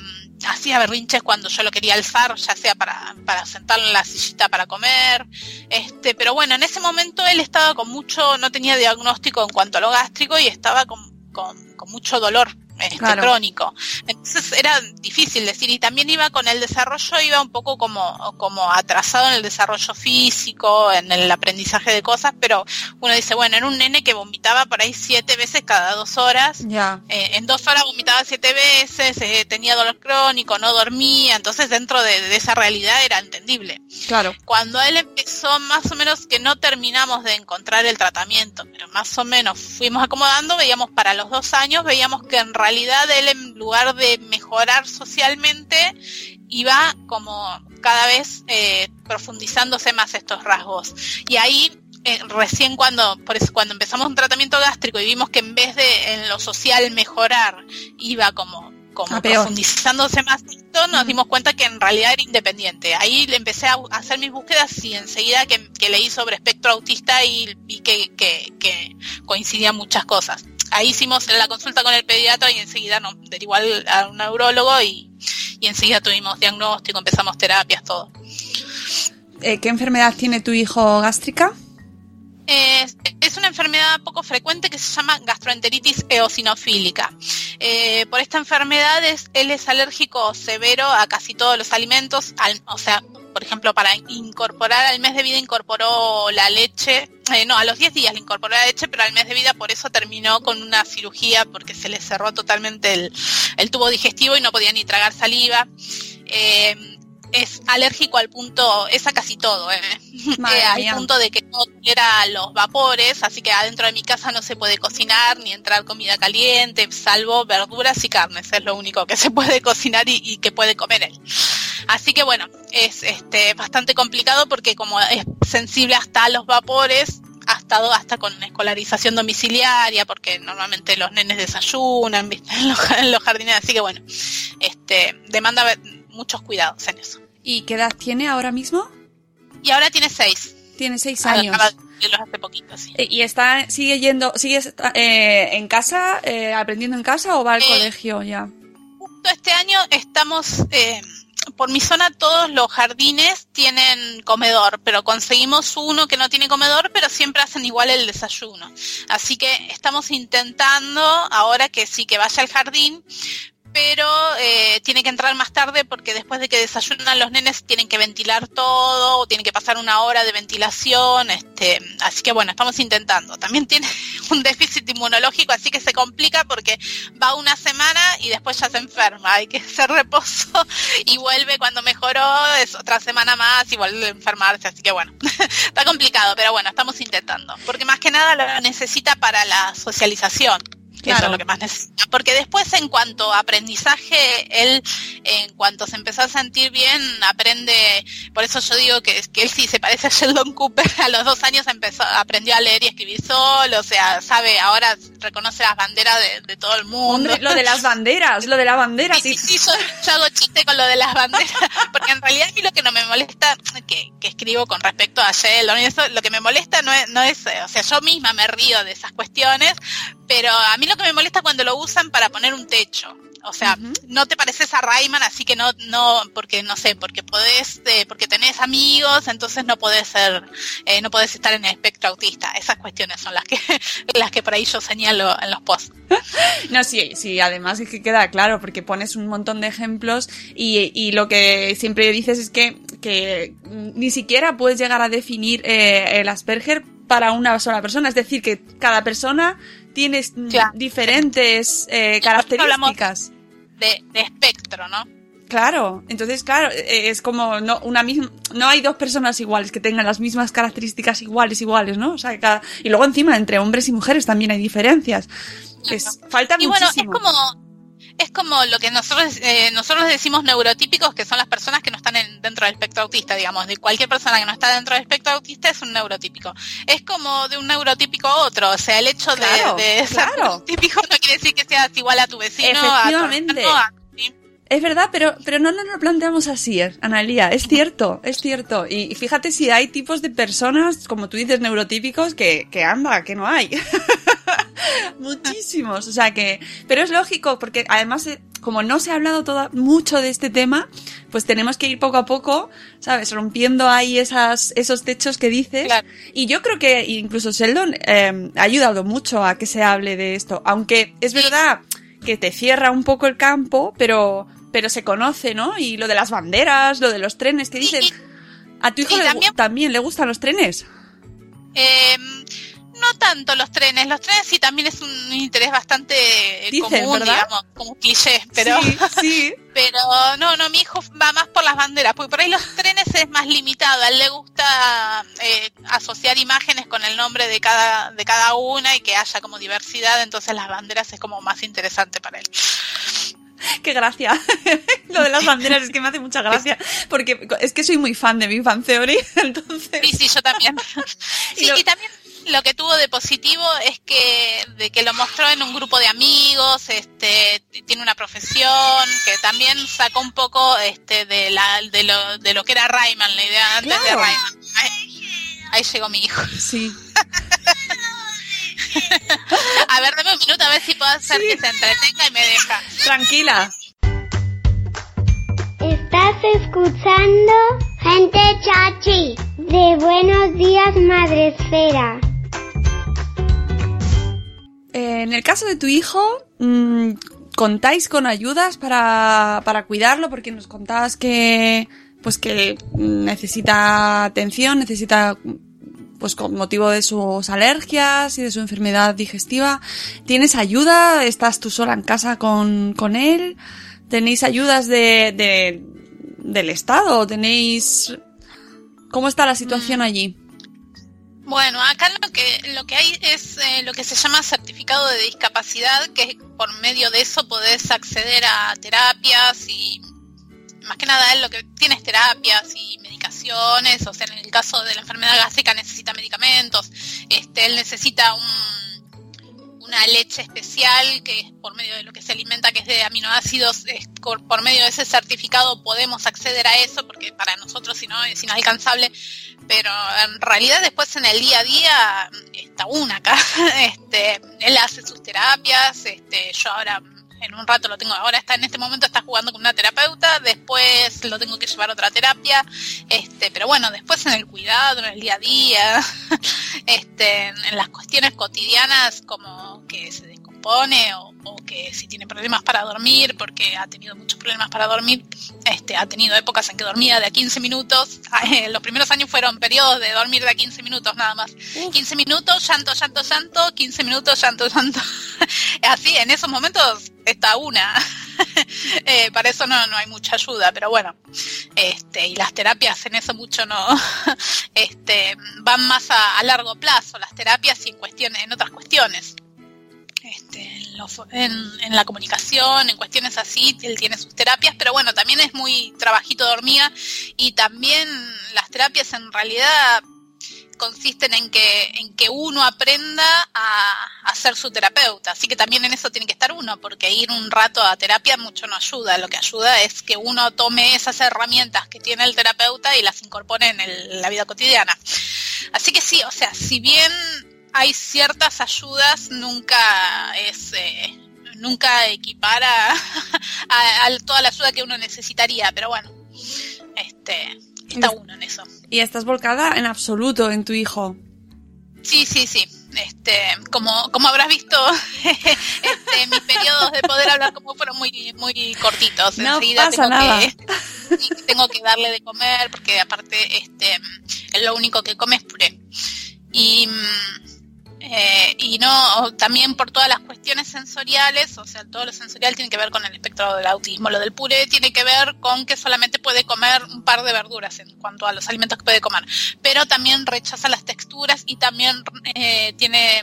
hacía berrinches cuando yo lo quería alzar, ya sea para, para sentarlo en la sillita para comer, este, pero bueno, en ese momento él estaba con mucho, no tenía diagnóstico en cuanto a lo gástrico y estaba con, con, con mucho dolor este, claro. crónico. Entonces era difícil decir, y también iba con el desarrollo, iba un poco como, como atrasado en el desarrollo físico, en el aprendizaje de cosas, pero uno dice, bueno, era un nene que vomitaba por ahí siete veces cada dos horas, yeah. eh, en dos horas vomitaba siete veces, eh, tenía dolor crónico, no dormía, entonces dentro de, de, esa realidad era entendible. Claro. Cuando él empezó, más o menos que no terminamos de encontrar el tratamiento, pero más o menos fuimos acomodando, veíamos para los dos años, veíamos que en realidad él en lugar de mejorar socialmente iba como cada vez eh, profundizándose más estos rasgos y ahí eh, recién cuando por eso cuando empezamos un tratamiento gástrico y vimos que en vez de en lo social mejorar iba como como profundizándose más esto, nos dimos cuenta que en realidad era independiente. Ahí le empecé a hacer mis búsquedas y enseguida que, que leí sobre espectro autista y vi que, que, que coincidían muchas cosas. Ahí hicimos la consulta con el pediatra y enseguida nos derivó al, a un neurólogo y, y enseguida tuvimos diagnóstico, empezamos terapias, todo. eh, qué enfermedad tiene tu hijo gástrica? Es, es una enfermedad poco frecuente que se llama gastroenteritis eosinofílica. Eh, por esta enfermedad es- él es alérgico severo a casi todos los alimentos, al- o sea, por ejemplo, para incorporar al mes de vida incorporó la leche, eh, no, a los 10 días le incorporó la leche, pero al mes de vida por eso terminó con una cirugía porque se le cerró totalmente el, el tubo digestivo y no podía ni tragar saliva. Eh, es alérgico al punto, es a casi todo, eh. Eh, al mía. punto de que no tolera los vapores, así que adentro de mi casa no se puede cocinar ni entrar comida caliente, salvo verduras y carnes, es lo único que se puede cocinar y, y que puede comer él. Así que bueno, es este bastante complicado porque como es sensible hasta a los vapores, ha estado hasta con escolarización domiciliaria, porque normalmente los nenes desayunan, ¿viste? En, los, en los jardines, así que bueno, este demanda muchos cuidados en eso. ¿Y qué edad tiene ahora mismo? Y ahora tiene seis. Tiene seis años. De cumplirlos hace poquito, sí. Eh, ¿Y está, sigue yendo, sigue eh, en casa, eh, aprendiendo en casa o va al Eh, colegio ya? Justo este año estamos, eh, por mi zona todos los jardines tienen comedor, pero conseguimos uno que no tiene comedor, pero siempre hacen igual el desayuno. Así que estamos intentando ahora que sí que vaya al jardín, pero eh, tiene que entrar más tarde porque después de que desayunan los nenes tienen que ventilar todo, o tienen que pasar una hora de ventilación, este, así que bueno, estamos intentando. También tiene un déficit inmunológico, así que se complica porque va una semana y después ya se enferma, hay que hacer reposo y vuelve cuando mejoró, es otra semana más y vuelve a enfermarse, así que bueno, está complicado, pero bueno, estamos intentando, porque más que nada lo necesita para la socialización. Eso Claro. es lo que más necesita. Porque después, en cuanto a aprendizaje, él, en cuanto se empezó a sentir bien, aprende. Por eso yo digo que, que él sí se parece a Sheldon Cooper. A los dos años empezó, aprendió a leer y escribir solo. O sea, sabe, ahora reconoce las banderas de, de todo el mundo. Hombre, lo de las banderas, lo de la bandera, Sí, sí. sí, yo hago chiste con lo de las banderas, porque en realidad a mí lo que no me molesta, que, que escribo con respecto a Sheldon y eso, lo que me molesta no es, no es, eh, o sea, yo misma me río de esas cuestiones, pero a mí lo que me molesta es cuando lo usan para poner un techo. O sea, no te pareces a Rayman, así que no, no, porque no sé, porque podés, eh, porque tenés amigos, entonces no podés ser, eh, no podés estar en el espectro autista. Esas cuestiones son las que, las que por ahí yo señalo en los posts. No, sí, sí, además es que queda claro, porque pones un montón de ejemplos y, y lo que siempre dices es que, que ni siquiera puedes llegar a definir eh, el Asperger para una sola persona. Es decir, que cada persona tiene Claro. diferentes eh, características. De, de espectro, ¿no? Claro, entonces claro, eh, es como no una misma, no hay dos personas iguales que tengan las mismas características iguales iguales, ¿no? O sea, cada- y luego encima entre hombres y mujeres también hay diferencias. Es, falta Y bueno, es muchísimo. como es como lo que nosotros eh, nosotros decimos neurotípicos, que son las personas que no están en- dentro del espectro autista, digamos, de cualquier persona que no está dentro del espectro autista es un neurotípico. Es como de un neurotípico a otro, o sea, el hecho de, Claro, de ser claro. neurotípico no quiere decir que seas igual a tu vecino, a tu Efectivamente. a- sí. Es verdad, pero, pero no nos lo planteamos así, eh, Analia. Es cierto, es cierto. Y, y fíjate si hay tipos de personas, como tú dices, neurotípicos, que, que anda, que no hay. Muchísimos. O sea que. Pero es lógico, porque además, eh, como no se ha hablado toda, mucho de este tema, pues tenemos que ir poco a poco, ¿sabes? Rompiendo ahí esas, esos techos que dices. Claro. Y yo creo que incluso Sheldon eh, ha ayudado mucho a que se hable de esto. Aunque es verdad que te cierra un poco el campo, pero, pero se conoce, ¿no? Y lo de las banderas, lo de los trenes, que dicen. ¿A tu hijo y le también- también le gustan los trenes? Eh, no tanto los trenes, los trenes sí también es un interés bastante eh, Dicen, común, ¿verdad? digamos, como cliché, pero Sí, sí. Pero no, no, mi hijo va más por las banderas, porque por ahí los trenes es más limitado. A él le gusta eh, asociar imágenes con el nombre de cada, de cada una y que haya como diversidad, entonces las banderas es como más interesante para él. Qué gracia. Lo de las banderas es que me hace mucha gracia. Porque es que soy muy fan de Big Fan Theory. Entonces. Sí, sí, yo también. Sí, Y lo- y también lo que tuvo de positivo es que de que lo mostró en un grupo de amigos, este tiene una profesión, que también sacó un poco este de la de lo de lo que era Rayman, la idea antes de. Rayman. Ahí, ahí llegó mi hijo. Sí. A ver, dame un minuto a ver si puedo hacer Sí. que se entretenga y me deja. Tranquila. Estás escuchando Gente chachi, de buenos días, Madre Esfera. Eh, en el caso de tu hijo, mm, ¿contáis con ayudas para, para cuidarlo? Porque nos contabas que, pues que necesita atención, necesita, pues con motivo de sus alergias y de su enfermedad digestiva. ¿Tienes ayuda? ¿Estás tú sola en casa con, con él? ¿Tenéis ayudas de, de, del Estado? ¿Tenéis, cómo está la situación allí? Bueno, acá lo que lo que hay es eh, lo que se llama certificado de discapacidad, que por medio de eso podés acceder a terapias y más que nada él lo que tiene es terapias y medicaciones, o sea, en el caso de la enfermedad gástrica necesita medicamentos, este, él necesita un una leche especial que es por medio de lo que se alimenta, que es de aminoácidos, por medio de ese certificado podemos acceder a eso, porque para nosotros si no es inalcanzable, pero en realidad después en el día a día está una acá, este, él hace sus terapias, este, yo ahora en un rato lo tengo, ahora está en este momento está jugando con una terapeuta, después lo tengo que llevar a otra terapia, este, pero bueno, después en el cuidado, en el día a día, este, en las cuestiones cotidianas como que se descompone o, que si tiene problemas para dormir, porque ha tenido muchos problemas para dormir, este, ha tenido épocas en que dormía de a 15 minutos, los primeros años fueron periodos de dormir de a 15 minutos nada más, 15 minutos, llanto, llanto, llanto, 15 minutos, llanto, llanto, así en esos momentos está una. eh, para eso no, no hay mucha ayuda, pero bueno. Este, y las terapias en eso mucho no. este, van más a, largo plazo, las terapias y en cuestiones, en otras cuestiones. Este, en, en, la comunicación, en cuestiones así, él tiene sus terapias, pero bueno, también es muy trabajito de y también las terapias en realidad consisten en que, en que uno aprenda a, a, ser su terapeuta. Así que también en eso tiene que estar uno, porque ir un rato a terapia mucho no ayuda. Lo que ayuda es que uno tome esas herramientas que tiene el terapeuta y las incorpore en, la vida cotidiana. Así que sí, o sea, si bien hay ciertas ayudas, nunca es... Eh, nunca equipara a, a toda la ayuda que uno necesitaría, pero bueno, este, está uno en eso. ¿Y estás volcada en absoluto en tu hijo? Sí, sí, sí. Este, como, como habrás visto, este, mis periodos de poder hablar como fueron muy, muy cortitos. No Enseguida pasa tengo nada. Que, tengo que darle de comer porque aparte, este, lo único que come es puré. Y mm, eh, y no también por todas las cuestiones sensoriales, o sea, todo lo sensorial tiene que ver con el espectro del autismo. Lo del puré tiene que ver con que solamente puede comer un par de verduras en cuanto a los alimentos que puede comer, pero también rechaza las texturas y también eh, tiene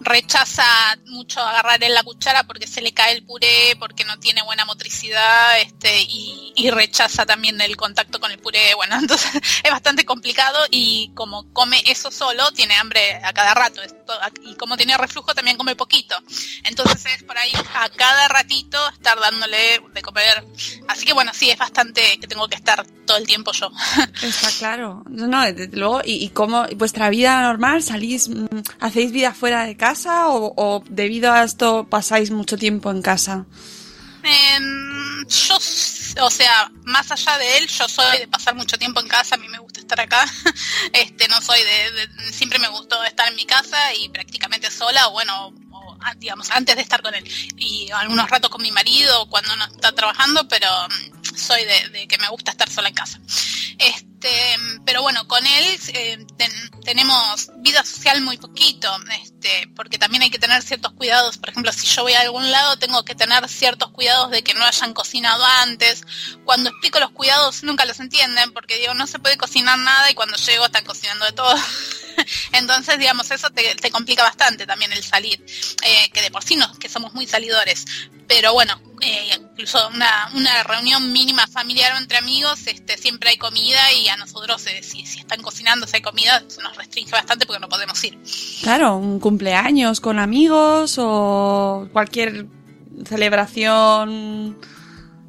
rechaza mucho agarrar en la cuchara porque se le cae el puré, porque no tiene buena motricidad, este, y, y rechaza también el contacto con el puré. Bueno, entonces es bastante complicado y como come eso solo, tiene hambre a cada rato. Y como tiene reflujo, también come poquito. Entonces es por ahí a cada ratito estar dándole de comer. Así que bueno, sí, es bastante que tengo que estar todo el tiempo yo. Está claro. No, desde luego, ¿y, y cómo vuestra vida normal? ¿Salís, mm, hacéis vida fuera de casa? o, debido a esto pasáis mucho tiempo en casa? Em, yo, o sea, más allá de él, yo soy de pasar mucho tiempo en casa, a mí me gusta estar acá. Este, no soy de, siempre me gustó estar en mi casa y prácticamente sola, o bueno, digamos, antes de estar con él. Y algunos ratos con mi marido cuando no está trabajando, pero mm, soy de, que me gusta estar sola en casa. Este, pero bueno, con él eh, tenemos vida social muy poquito, este, porque también hay que tener ciertos cuidados. Por ejemplo, si yo voy a algún lado, tengo que tener ciertos cuidados de que no hayan cocinado antes. Cuando explico los cuidados, nunca los entienden, porque digo, no se puede cocinar nada y cuando llego están cocinando de todo. Entonces, digamos, eso te, complica bastante también el salir, eh, que de por sí no, que somos muy salidores. Pero bueno, eh, incluso una, una reunión mínima familiar o entre amigos, este, siempre hay comida y a nosotros, eh, si, si están cocinando, si hay comida, nos restringe bastante porque no podemos ir. Claro, un cumpleaños con amigos o cualquier celebración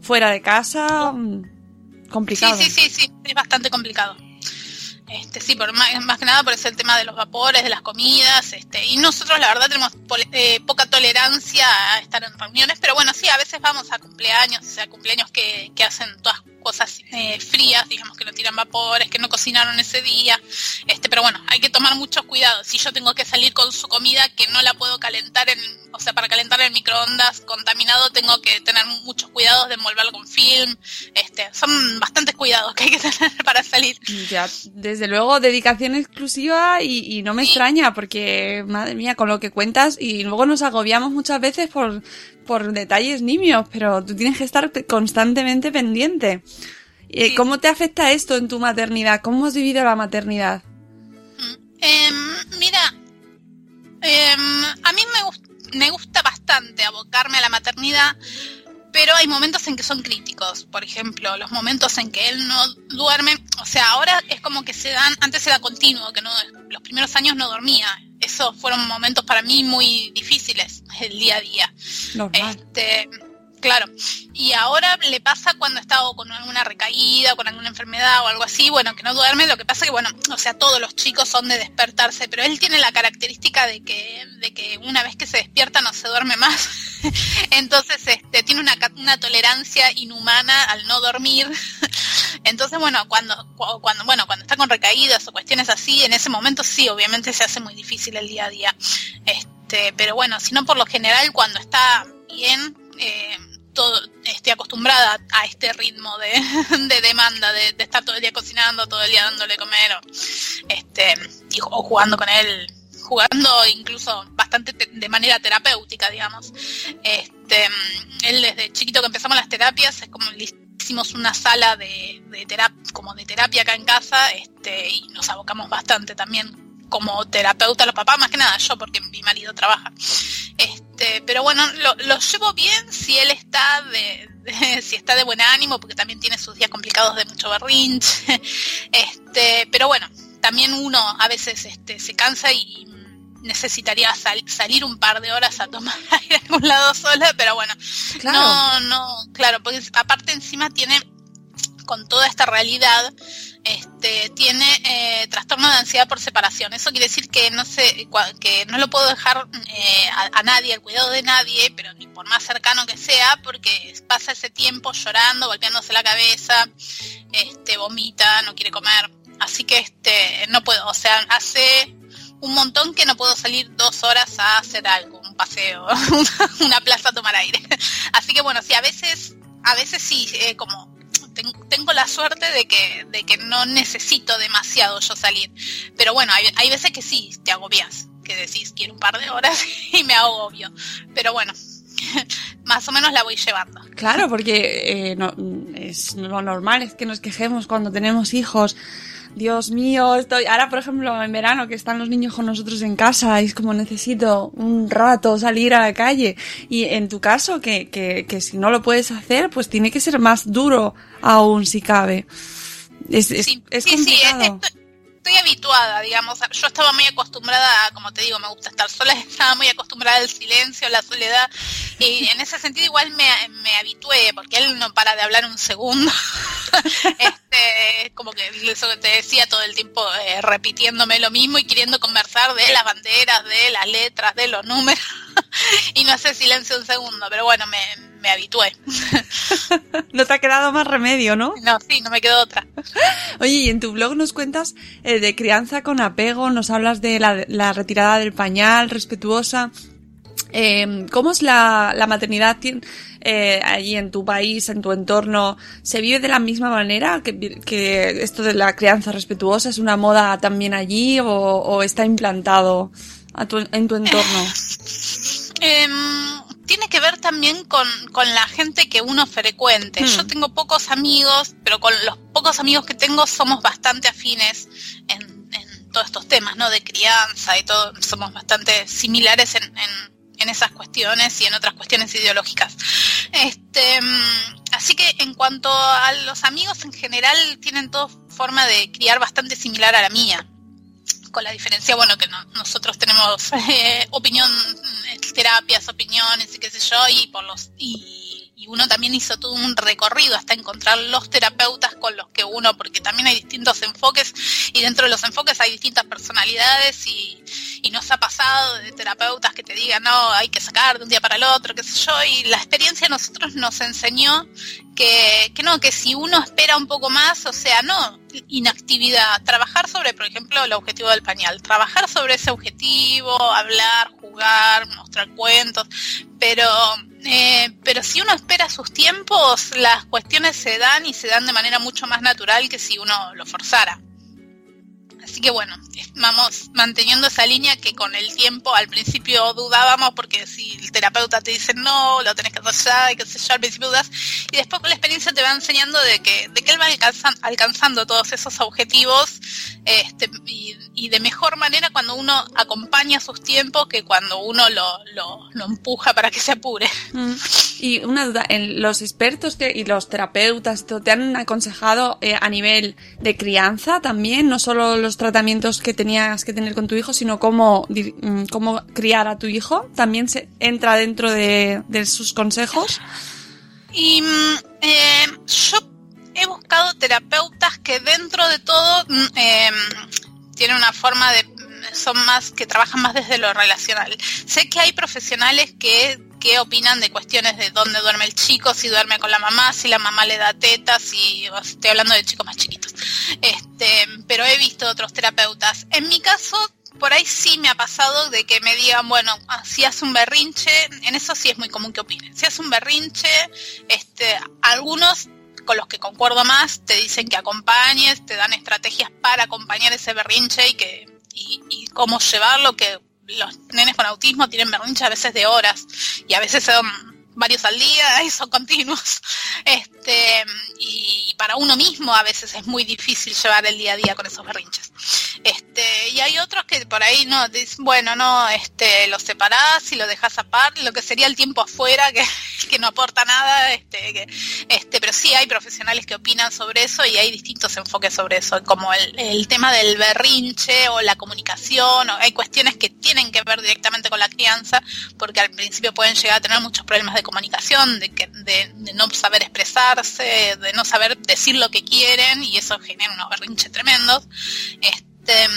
fuera de casa, mm, complicado. Sí, sí, sí, sí, es bastante complicado. Este, sí, por más, que nada por ese tema de los vapores, de las comidas, este, y nosotros la verdad tenemos eh, poca tolerancia a estar en reuniones, pero bueno, sí, a veces vamos a cumpleaños, o sea, cumpleaños que, que hacen todas cosas eh, frías, digamos que no tiran vapores, que no cocinaron ese día. Este, pero bueno, hay que tomar muchos cuidados. Si yo tengo que salir con su comida que no la puedo calentar en, o sea, para calentar en microondas contaminado, tengo que tener muchos cuidados de envolverlo con film. Este, son bastantes cuidados que hay que tener para salir. Ya, desde luego, dedicación exclusiva y, no me extraña porque, madre mía, con lo que cuentas y luego nos agobiamos muchas veces por, por detalles nimios, pero tú tienes que estar constantemente pendiente. Eh, ¿Cómo te afecta esto en tu maternidad? ¿Cómo has vivido la maternidad? Mm, em, mira, em, a mí me, me gusta bastante abocarme a la maternidad pero hay momentos en que son críticos. Por ejemplo, los momentos en que él no duerme, o sea, ahora es como que se dan, antes era continuo, que no, los primeros años no dormía. Esos fueron momentos para mí muy difíciles, el día a día. Este, Claro. Y ahora le pasa cuando está con alguna recaída, con alguna enfermedad o algo así, bueno, que no duerme, lo que pasa que, bueno, o sea, todos los chicos son de despertarse, pero él tiene la característica de que, de que una vez que se despierta no se duerme más. Entonces, este, tiene una, una tolerancia inhumana al no dormir. Entonces, bueno, cuando, cuando, bueno, cuando está con recaídas o cuestiones así, en ese momento sí, obviamente se hace muy difícil el día a día. Este, pero bueno, si no por lo general, cuando está bien, eh, estoy acostumbrada a este ritmo de, demanda, de, estar todo el día cocinando, todo el día dándole comer, o, este, o jugando con él, jugando incluso bastante de manera terapéutica, digamos. Este, él desde chiquito que empezamos las terapias, es como hicimos una sala de, de terapia, como de terapia acá en casa, este, y nos abocamos bastante también como terapeuta los papás, más que nada yo, porque mi marido trabaja. Este, pero bueno, lo, llevo bien si él está de, si está de buen ánimo, porque también tiene sus días complicados de mucho berrinche. Este, pero bueno, también uno a veces este, se cansa y necesitaría salir un par de horas a tomar aire a algún lado sola, pero bueno, no, no, claro, porque aparte encima tiene con toda esta realidad, este, tiene eh, trastorno de ansiedad por separación. Eso quiere decir que no sé, que no lo puedo dejar eh, a, nadie, al cuidado de nadie, pero ni por más cercano que sea, porque pasa ese tiempo llorando, golpeándose la cabeza, este, vomita, no quiere comer. Así que este, no puedo, o sea, hace un montón que no puedo salir dos horas a hacer algo, un paseo, una plaza a tomar aire. Así que bueno, sí, a veces, a veces sí, eh, como tengo la suerte de que, de que no necesito demasiado yo salir. Pero bueno, hay, veces que sí, te agobias, que decís, quiero un par de horas y me agobio. Pero bueno, más o menos la voy llevando. Claro, porque eh, no, es lo normal es que nos quejemos cuando tenemos hijos Dios mío, estoy. Ahora, por ejemplo, en verano que están los niños con nosotros en casa, es como necesito un rato salir a la calle. Y en tu caso, que, que, que si no lo puedes hacer, pues tiene que ser más duro aún si cabe. Es, es, es complicado estoy habituada, digamos. Yo estaba muy acostumbrada, como te digo, me gusta estar sola, estaba muy acostumbrada al silencio, a la soledad. Y en ese sentido igual me, me habitué, porque él no para de hablar un segundo. este, como que eso que te decía todo el tiempo, eh, repitiéndome lo mismo y queriendo conversar de las banderas, de las letras, de los números. y no hace silencio un segundo, pero bueno, me, me habitué. no te ha quedado más remedio, ¿no? No, sí, no me quedó otra. Oye, y en tu blog nos cuentas eh, de crianza con apego, nos hablas de la, retirada del pañal respetuosa. Eh, ¿Cómo es la, maternidad eh, allí en tu país, en tu entorno? ¿Se vive de la misma manera que, esto de la crianza respetuosa es una moda también allí o, está implantado en tu entorno? Em, tiene que ver también con, la gente que uno frecuente. Yo hmm. tengo pocos amigos, pero con los pocos amigos que tengo somos bastante afines en, todos estos temas, ¿no? De crianza y todo, somos bastante similares en, en, esas cuestiones y en otras cuestiones ideológicas. Este, así que en cuanto a los amigos en general, tienen toda forma de criar bastante similar a la mía con la diferencia, bueno, que nosotros tenemos eh, opinión, eh, terapias, opiniones y qué sé yo, y por los y, uno también hizo todo un recorrido hasta encontrar los terapeutas con los que uno, porque también hay distintos enfoques y dentro de los enfoques hay distintas personalidades y, y nos ha pasado de terapeutas que te digan, no, hay que sacar de un día para el otro, qué sé yo, y la experiencia a nosotros nos enseñó que, que no, que si uno espera un poco más, o sea, no inactividad, trabajar sobre, por ejemplo, el objetivo del pañal, trabajar sobre ese objetivo, hablar, jugar, mostrar cuentos, pero eh, pero si uno espera sus tiempos, las cuestiones se dan y se dan de manera mucho más natural que si uno lo forzara. Así que bueno, vamos manteniendo esa línea que con el tiempo al principio dudábamos porque si el terapeuta te dice no, lo tenés que hacer ya y qué sé yo, al principio dudas y después con la experiencia te va enseñando de que, de que él va alcanzando todos esos objetivos este, y, de mejor manera cuando uno acompaña sus tiempos que cuando uno lo, lo, empuja para que se apure. Mm. Y una duda, los expertos y los terapeutas te han aconsejado eh, a nivel de crianza también, no solo los tratamientos que tenías que tener con tu hijo, sino cómo, mm, cómo criar a tu hijo, también se entra dentro de, sus consejos. Y mm, eh, yo he buscado terapeutas que dentro de todo eh, tienen una forma de son más que trabajan más desde lo relacional. Sé que hay profesionales que qué opinan de cuestiones de dónde duerme el chico, si duerme con la mamá, si la mamá le da tetas, si estoy hablando de chicos más chiquitos. Este, pero he visto otros terapeutas. En mi caso, por ahí sí me ha pasado de que me digan, bueno, ah, si hace un berrinche, en eso sí es muy común que opinen. Si hace un berrinche, este, algunos con los que concuerdo más te dicen que acompañes, te dan estrategias para acompañar ese berrinche y que y, y cómo llevarlo, que los nenes con autismo tienen berrinches a veces de horas y a veces son varios al día y son continuos. Este, y para uno mismo a veces es muy difícil llevar el día a día con esos berrinches. Este, y hay otros que por ahí no, dicen, bueno, no, este, lo separás y lo dejas aparte, lo que sería el tiempo afuera, que, que no aporta nada, este, este, pero sí hay profesionales que opinan sobre eso y hay distintos enfoques sobre eso, como el, el tema del berrinche o la comunicación, o hay cuestiones que tienen que ver directamente con la crianza, porque al principio pueden llegar a tener muchos problemas de comunicación, de, que, de, de no saber expresarse, de no saber decir lo que quieren y eso genera unos berrinches tremendos. Este,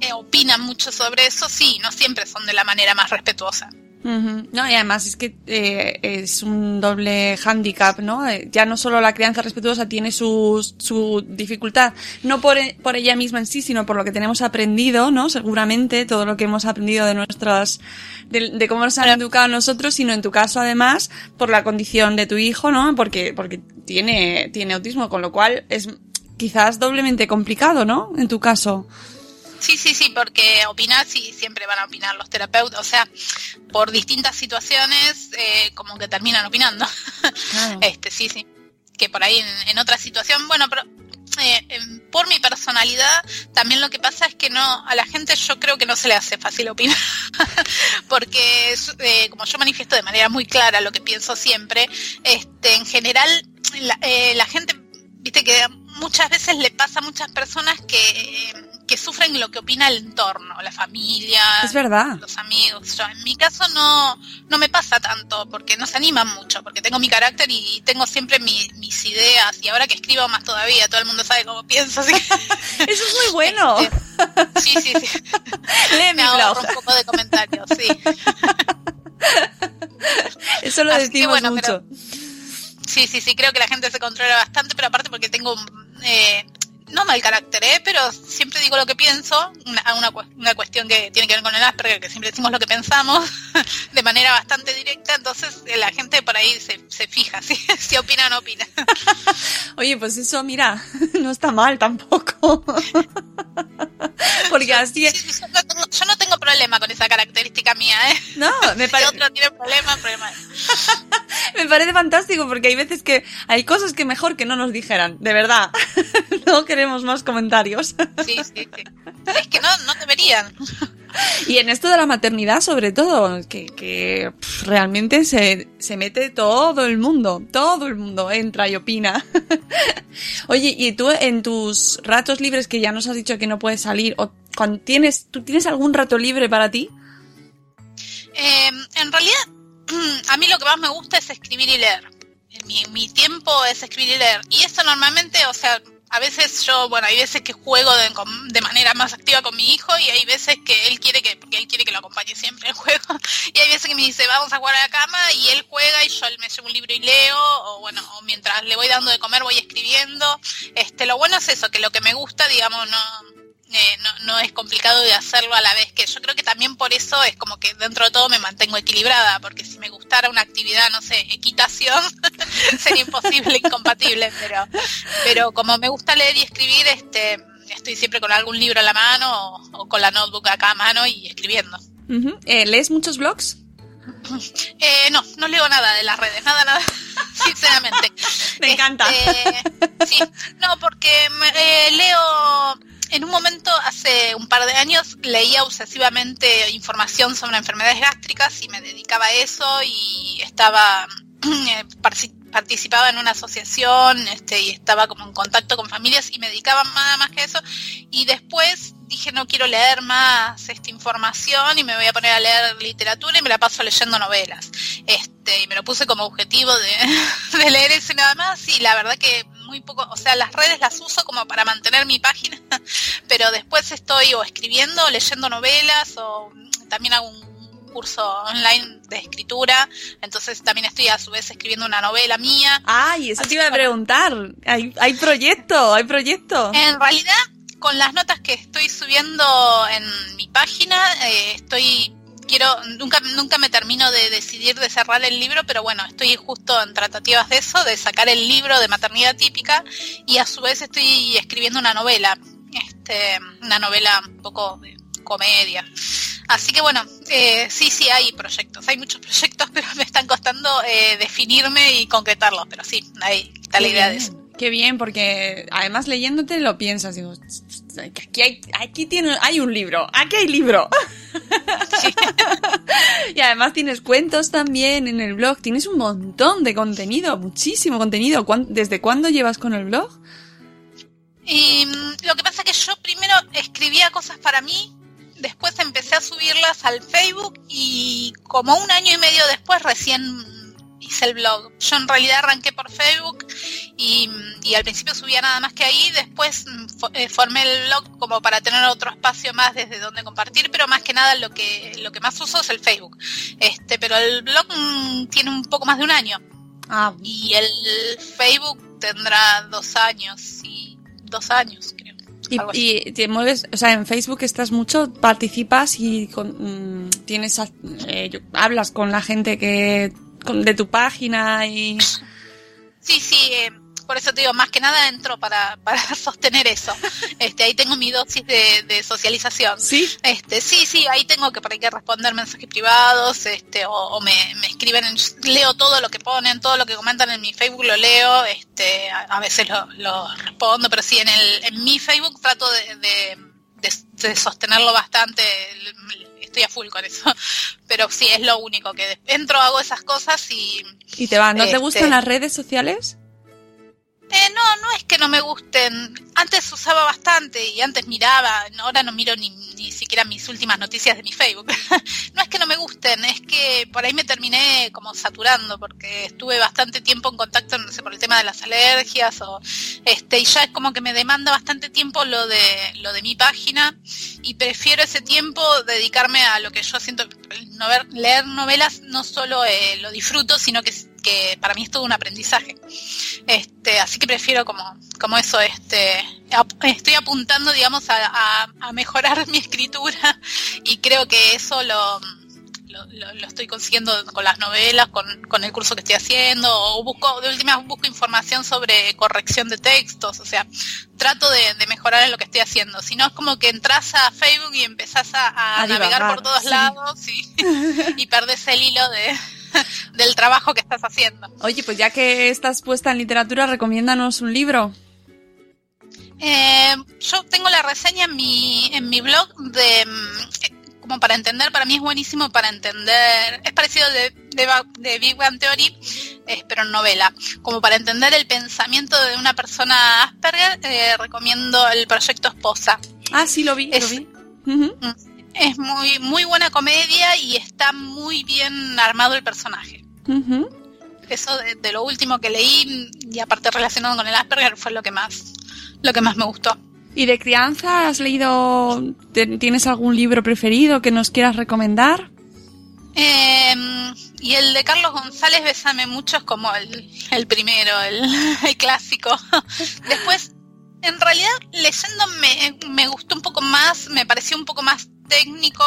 eh, opinan mucho sobre eso, sí, no siempre son de la manera más respetuosa. No, y además es que eh, es un doble hándicap, ¿no? Eh, ya no solo la crianza respetuosa tiene su, su dificultad, no por, por ella misma en sí, sino por lo que tenemos aprendido, ¿no? Seguramente todo lo que hemos aprendido de nuestras, de cómo nos han educado nosotros, sino en tu caso además por la condición de tu hijo, ¿no? Porque, porque tiene, tiene autismo, con lo cual es quizás doblemente complicado, ¿no? En tu caso. Sí, sí, sí, porque opinar sí siempre van a opinar los terapeutas, o sea, por distintas situaciones eh, como que terminan opinando. Este, sí, sí, que por ahí en, otra situación, bueno, pero eh, em, por mi personalidad también lo que pasa es que no a la gente yo creo que no se le hace fácil opinar, porque eh, como yo manifiesto de manera muy clara lo que pienso siempre, este, en general la, la gente, viste que muchas veces le pasa a muchas personas que que sufren lo que opina el entorno, la familia, es verdad. los amigos. Yo, en mi caso no, no me pasa tanto, porque no se animan mucho, porque tengo mi carácter y tengo siempre mis ideas, y ahora que escribo más todavía, todo el mundo sabe cómo pienso. Así Eso es muy bueno. Este, sí, sí, sí. Lee mi blog. un poco de comentarios, sí. Eso lo decimos mucho. sí, sí, sí, creo que la gente se controla bastante, pero aparte porque tengo eh, no mal carácter, pero siempre digo lo que pienso, una, una, una, cuestión que tiene que ver con el Asperger, que siempre decimos lo que pensamos de manera bastante directa, entonces eh, la gente por ahí se, se fija, si, si opina o no opina. Oye, pues eso, mira, no está mal tampoco. Porque así es... yo, no tengo, yo, no tengo, problema con esa característica mía, ¿eh? No, me parece... Si otro tiene problema, problema Me parece fantástico porque hay veces que hay cosas que mejor que no nos dijeran, de verdad. no queremos más comentarios. Sí, sí, sí. Es que no, no deberían. Y en esto de la maternidad, sobre todo, que, que realmente se, se mete todo el mundo, todo el mundo entra y opina. Oye, y tú en tus ratos libres que ya nos has dicho que no puedes salir, o cuando tienes, ¿tú tienes algún rato libre para ti? Eh, en realidad, a mí lo que más me gusta es escribir y leer. Mi, mi tiempo es escribir y leer. Y eso normalmente, o sea, a veces yo, bueno, hay veces que juego de, de, manera más activa con mi hijo y hay veces que él quiere que, porque él quiere que lo acompañe siempre en juego. Y hay veces que me dice, vamos a jugar a la cama y él juega y yo me llevo un libro y leo, o bueno, o mientras le voy dando de comer voy escribiendo. Este, lo bueno es eso, que lo que me gusta, digamos, no, eh, no, no, es complicado de hacerlo a la vez que yo creo que también por eso es como que dentro de todo me mantengo equilibrada, porque si me gustara una actividad, no sé, equitación, sería imposible, incompatible, pero, pero como me gusta leer y escribir, este, estoy siempre con algún libro a la mano o, con la notebook acá a mano y escribiendo. Eh, ¿Lees muchos blogs? Eh, no, no leo nada de las redes, nada, nada, sinceramente. Me encanta. Este, sí, no, porque eh, leo en un momento, hace un par de años, leía obsesivamente información sobre enfermedades gástricas y me dedicaba a eso y estaba eh, participaba en una asociación este, y estaba como en contacto con familias y me dedicaba nada más que eso. Y después dije no quiero leer más esta información y me voy a poner a leer literatura y me la paso leyendo novelas este y me lo puse como objetivo de leer eso nada más. Y la verdad que muy poco, o sea, las redes las uso como para mantener mi página, pero después estoy o escribiendo, o leyendo novelas, o también hago un curso online de escritura, entonces también estoy a su vez escribiendo una novela mía. Ay, eso te iba a preguntar, ¿Hay, hay proyecto, hay proyecto. En realidad, con las notas que estoy subiendo en mi página, eh, estoy quiero, nunca, nunca me termino de decidir de cerrar el libro, pero bueno, estoy justo en tratativas de eso, de sacar el libro de maternidad típica y a su vez estoy escribiendo una novela, este, una novela un poco de comedia. Así que bueno, eh, sí, sí hay proyectos, hay muchos proyectos, pero me están costando eh, definirme y concretarlos, pero sí, ahí está la idea de eso. Qué bien, porque además leyéndote lo piensas, digo, aquí hay, aquí tiene, hay un libro, aquí hay libro. y además tienes cuentos también en el blog, tienes un montón de contenido, muchísimo contenido. ¿Desde cuándo llevas con el blog? Y, mm, lo que pasa es que yo primero escribía cosas para mí, después empecé a subirlas al Facebook y como un año y medio después recién hice el blog. Yo en realidad arranqué por Facebook y, al principio subía nada más que ahí, después mm, eh, formé el blog como para tener otro espacio más desde donde compartir, pero más que nada lo que, lo que más uso es el Facebook. Este, pero el blog mm, tiene un poco más de un año. Ah. Y el Facebook tendrá dos años, y dos años creo. Y, te mueves, o sea, en Facebook estás mucho, participas y con, mm, tienes, eh, hablas con la gente que de tu página y... Sí, sí, eh, por eso te digo, más que nada entro para, para sostener eso. Este, ahí tengo mi dosis de, socialización. Sí. Este, sí, sí, ahí tengo que para que responder mensajes privados, este, o, me, escriben, leo todo lo que ponen, todo lo que comentan en mi Facebook lo leo, este, a, veces lo, respondo, pero sí en el, en mi Facebook trato de, de sostenerlo bastante, estoy a full con eso. Pero sí, es lo único que entro, hago esas cosas y... ¿Y te va? ¿No te este, gustan las redes sociales? Eh, no, no es que no me gusten. Antes usaba bastante y antes miraba, ahora no miro ni, ni siquiera mis últimas noticias de mi Facebook. no es que no me gusten, es que por ahí me terminé como saturando porque estuve bastante tiempo en contacto, no sé, por el tema de las alergias o este y ya es como que me demanda bastante tiempo lo de lo de mi página y prefiero ese tiempo dedicarme a lo que yo siento leer novelas no solo eh, lo disfruto, sino que que para mí es todo un aprendizaje. Este, así que prefiero como, como eso, este, estoy apuntando, digamos, a, mejorar mi escritura y creo que eso lo, lo, estoy consiguiendo con las novelas, con, el curso que estoy haciendo, o busco, de última busco información sobre corrección de textos, o sea, trato de, mejorar en lo que estoy haciendo. Si no es como que entras a Facebook y empezás a, navegar por todos lados y, y perdés el hilo de, del trabajo que estás haciendo. Oye, pues ya que estás puesta en literatura, recomiéndanos un libro. Eh, yo tengo la reseña en mi, en mi blog de mm, como para entender, para mí es buenísimo para entender, es parecido de, de, Big Bang Theory, pero en novela. Como para entender el pensamiento de una persona Asperger, eh, recomiendo el proyecto Esposa. Ah, sí, lo vi, lo vi. Es muy, muy buena comedia y está muy bien armado el personaje. Eso de, lo último que leí, y aparte relacionado con el Asperger, fue lo que más, lo que más me gustó. ¿Y de crianza has leído, tienes algún libro preferido que nos quieras recomendar? Eh, y el de Carlos González, Besame mucho, es como el, el primero, el, el clásico. Después, en realidad, leyendo me, me gustó un poco más, me pareció un poco más técnico.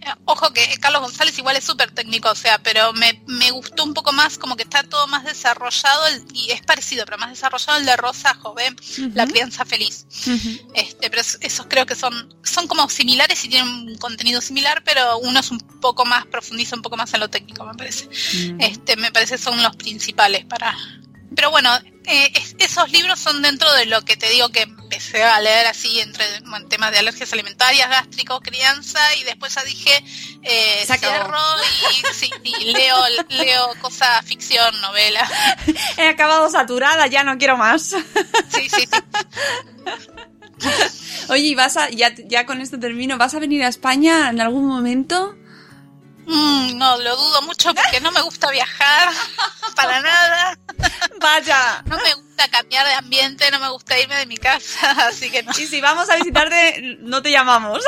Eh, ojo que Carlos González igual es súper técnico, o sea, pero me, me, gustó un poco más, como que está todo más desarrollado y es parecido, pero más desarrollado el de Rosa Joven, uh -huh. La crianza feliz. Uh -huh. este, pero esos creo que son, son como similares y tienen un contenido similar, pero uno es un poco más, profundiza un poco más en lo técnico, me parece. Uh -huh. Este, me parece son los principales para, pero bueno, eh, es, esos libros son dentro de lo que te digo que empecé a leer así entre temas de alergias alimentarias, gástricos, crianza y después ya dije eh, cierro y, sí, y, leo leo cosa ficción, novela. He acabado saturada, ya no quiero más. Sí, sí, sí. Oye, ¿y vas a, ya, ya con esto termino, ¿vas a venir a España en algún momento? Mm, no, lo dudo mucho porque no me gusta viajar para nada. Vaya. No me gusta cambiar de ambiente, no me gusta irme de mi casa, así que no. Y si vamos a visitarte, no te llamamos.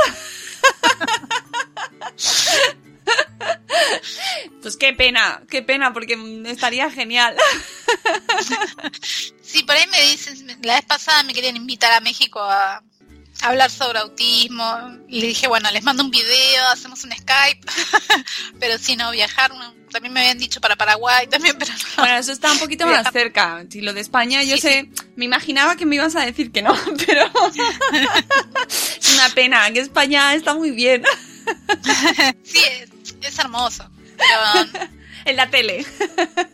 Pues qué pena, qué pena, porque estaría genial. Sí, por ahí me dicen, la vez pasada me querían invitar a México a, hablar sobre autismo. Y le dije, bueno, les mando un video, hacemos un Skype. pero si no, viajar, también me habían dicho para Paraguay también, pero no. Bueno, eso está un poquito viajar. más cerca. Si lo de España, yo sé, sí. me imaginaba que me ibas a decir que no, pero es una pena, que España está muy bien. sí, es, es hermoso. Pero... en la tele.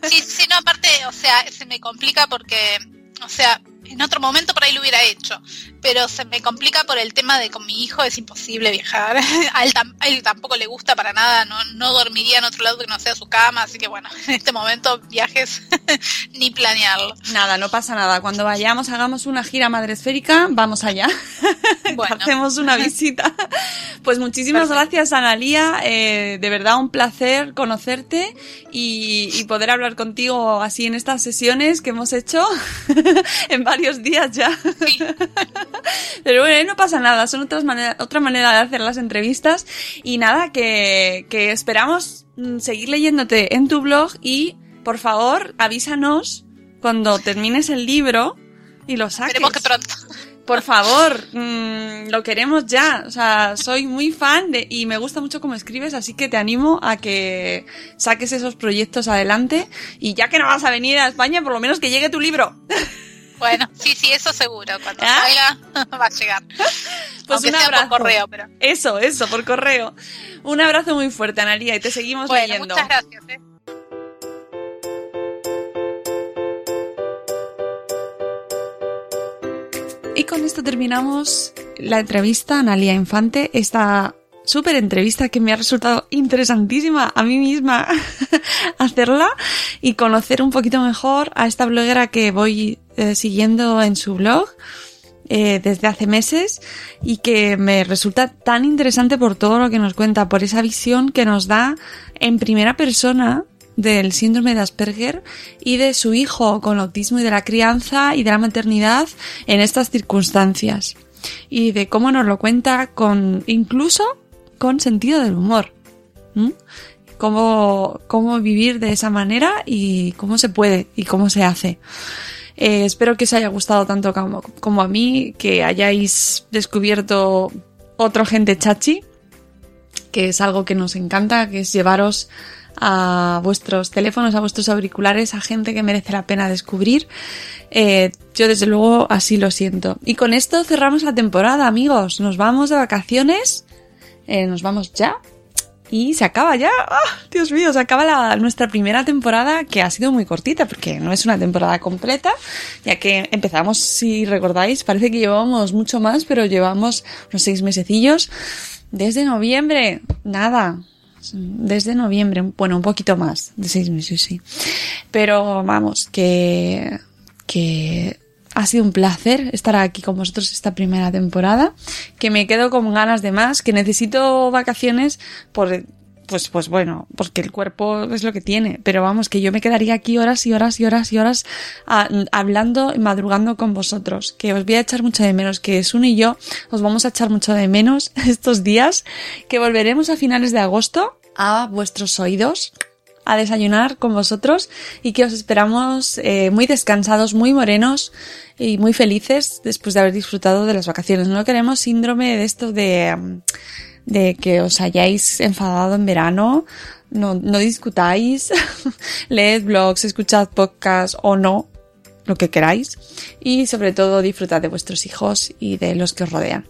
sí, sí, no, aparte, o sea, se me complica porque, o sea, en otro momento por ahí lo hubiera hecho, pero se me complica por el tema de con mi hijo es imposible viajar. A él, a él, tampoco le gusta para nada, no, no dormiría en otro lado que no sea su cama, así que bueno, en este momento viajes ni planearlo. Nada, no pasa nada. Cuando vayamos, hagamos una gira madresférica, vamos allá. Bueno. Hacemos una visita. Pues muchísimas Perfecto. gracias, Analía. Eh, de verdad, un placer conocerte y, y poder hablar contigo así en estas sesiones que hemos hecho en varios días ya. Sí. Pero bueno, no pasa nada, son otras maneras, otra manera de hacer las entrevistas. Y nada, que, que esperamos seguir leyéndote en tu blog y, por favor, avísanos cuando termines el libro y lo saques. Esperemos que pronto. Por favor, mmm, lo queremos ya. O sea, soy muy fan de, y me gusta mucho cómo escribes, así que te animo a que saques esos proyectos adelante. Y ya que no vas a venir a España, por lo menos que llegue tu libro. Bueno, sí, sí, eso seguro. Cuando ¿Ah? salga va a llegar. Pues Aunque un sea abrazo. por correo, pero. Eso, eso, por correo. Un abrazo muy fuerte, Analia, y te seguimos bueno, leyendo. Muchas gracias. ¿eh? Y con esto terminamos la entrevista a Analia Infante, esta súper entrevista que me ha resultado interesantísima a mí misma hacerla y conocer un poquito mejor a esta bloguera que voy eh, siguiendo en su blog eh, desde hace meses y que me resulta tan interesante por todo lo que nos cuenta, por esa visión que nos da en primera persona del síndrome de Asperger y de su hijo con autismo y de la crianza y de la maternidad en estas circunstancias. Y de cómo nos lo cuenta con incluso con sentido del humor. Cómo, cómo vivir de esa manera y cómo se puede y cómo se hace. Eh, espero que os haya gustado tanto como, a mí, que hayáis descubierto otro gente chachi, que es algo que nos encanta, que es llevaros a vuestros teléfonos, a vuestros auriculares, a gente que merece la pena descubrir. Eh, yo desde luego así lo siento. Y con esto cerramos la temporada, amigos. Nos vamos de vacaciones. Eh, nos vamos ya. Y se acaba ya. ¡Oh, Dios mío, se acaba la, nuestra primera temporada que ha sido muy cortita porque no es una temporada completa, ya que empezamos, si recordáis, parece que llevábamos mucho más, pero llevamos unos seis mesecillos. Desde noviembre, nada, desde noviembre, bueno, un poquito más, de seis meses, sí. Pero vamos, que, que ha sido un placer estar aquí con vosotros esta primera temporada, que me quedo con ganas de más, que necesito vacaciones por pues, pues bueno, porque el cuerpo es lo que tiene. Pero vamos, que yo me quedaría aquí horas y horas y horas y horas hablando y madrugando con vosotros. Que os voy a echar mucho de menos, que Sun y yo os vamos a echar mucho de menos estos días, que volveremos a finales de agosto a vuestros oídos a desayunar con vosotros y que os esperamos eh, muy descansados, muy morenos y muy felices después de haber disfrutado de las vacaciones. No queremos síndrome de esto de, de que os hayáis enfadado en verano. No, no discutáis, leed blogs, escuchad podcasts o no, lo que queráis y sobre todo disfrutad de vuestros hijos y de los que os rodean.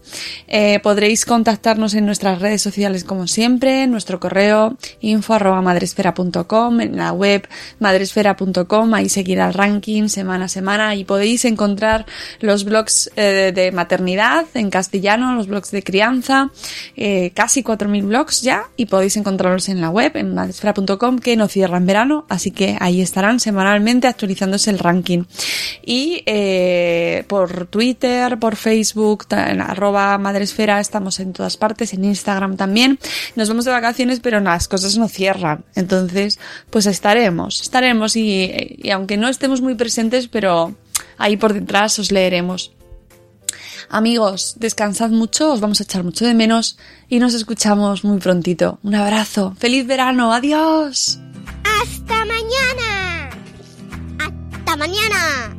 Eh, podréis contactarnos en nuestras redes sociales como siempre, en nuestro correo info arroba madresfera.com, en la web madresfera.com, ahí seguirá el ranking semana a semana y podéis encontrar los blogs eh, de maternidad en castellano, los blogs de crianza, eh, casi 4.000 blogs ya y podéis encontrarlos en la web en madresfera.com que no cierra en verano, así que ahí estarán semanalmente actualizándose el ranking. Y eh, por Twitter, por Facebook, en arroba madresfera, estamos en todas partes, en Instagram también. Nos vamos de vacaciones, pero las cosas no cierran. Entonces, pues estaremos, estaremos y, y aunque no estemos muy presentes, pero ahí por detrás os leeremos. Amigos, descansad mucho, os vamos a echar mucho de menos y nos escuchamos muy prontito. Un abrazo, feliz verano, adiós. Hasta mañana.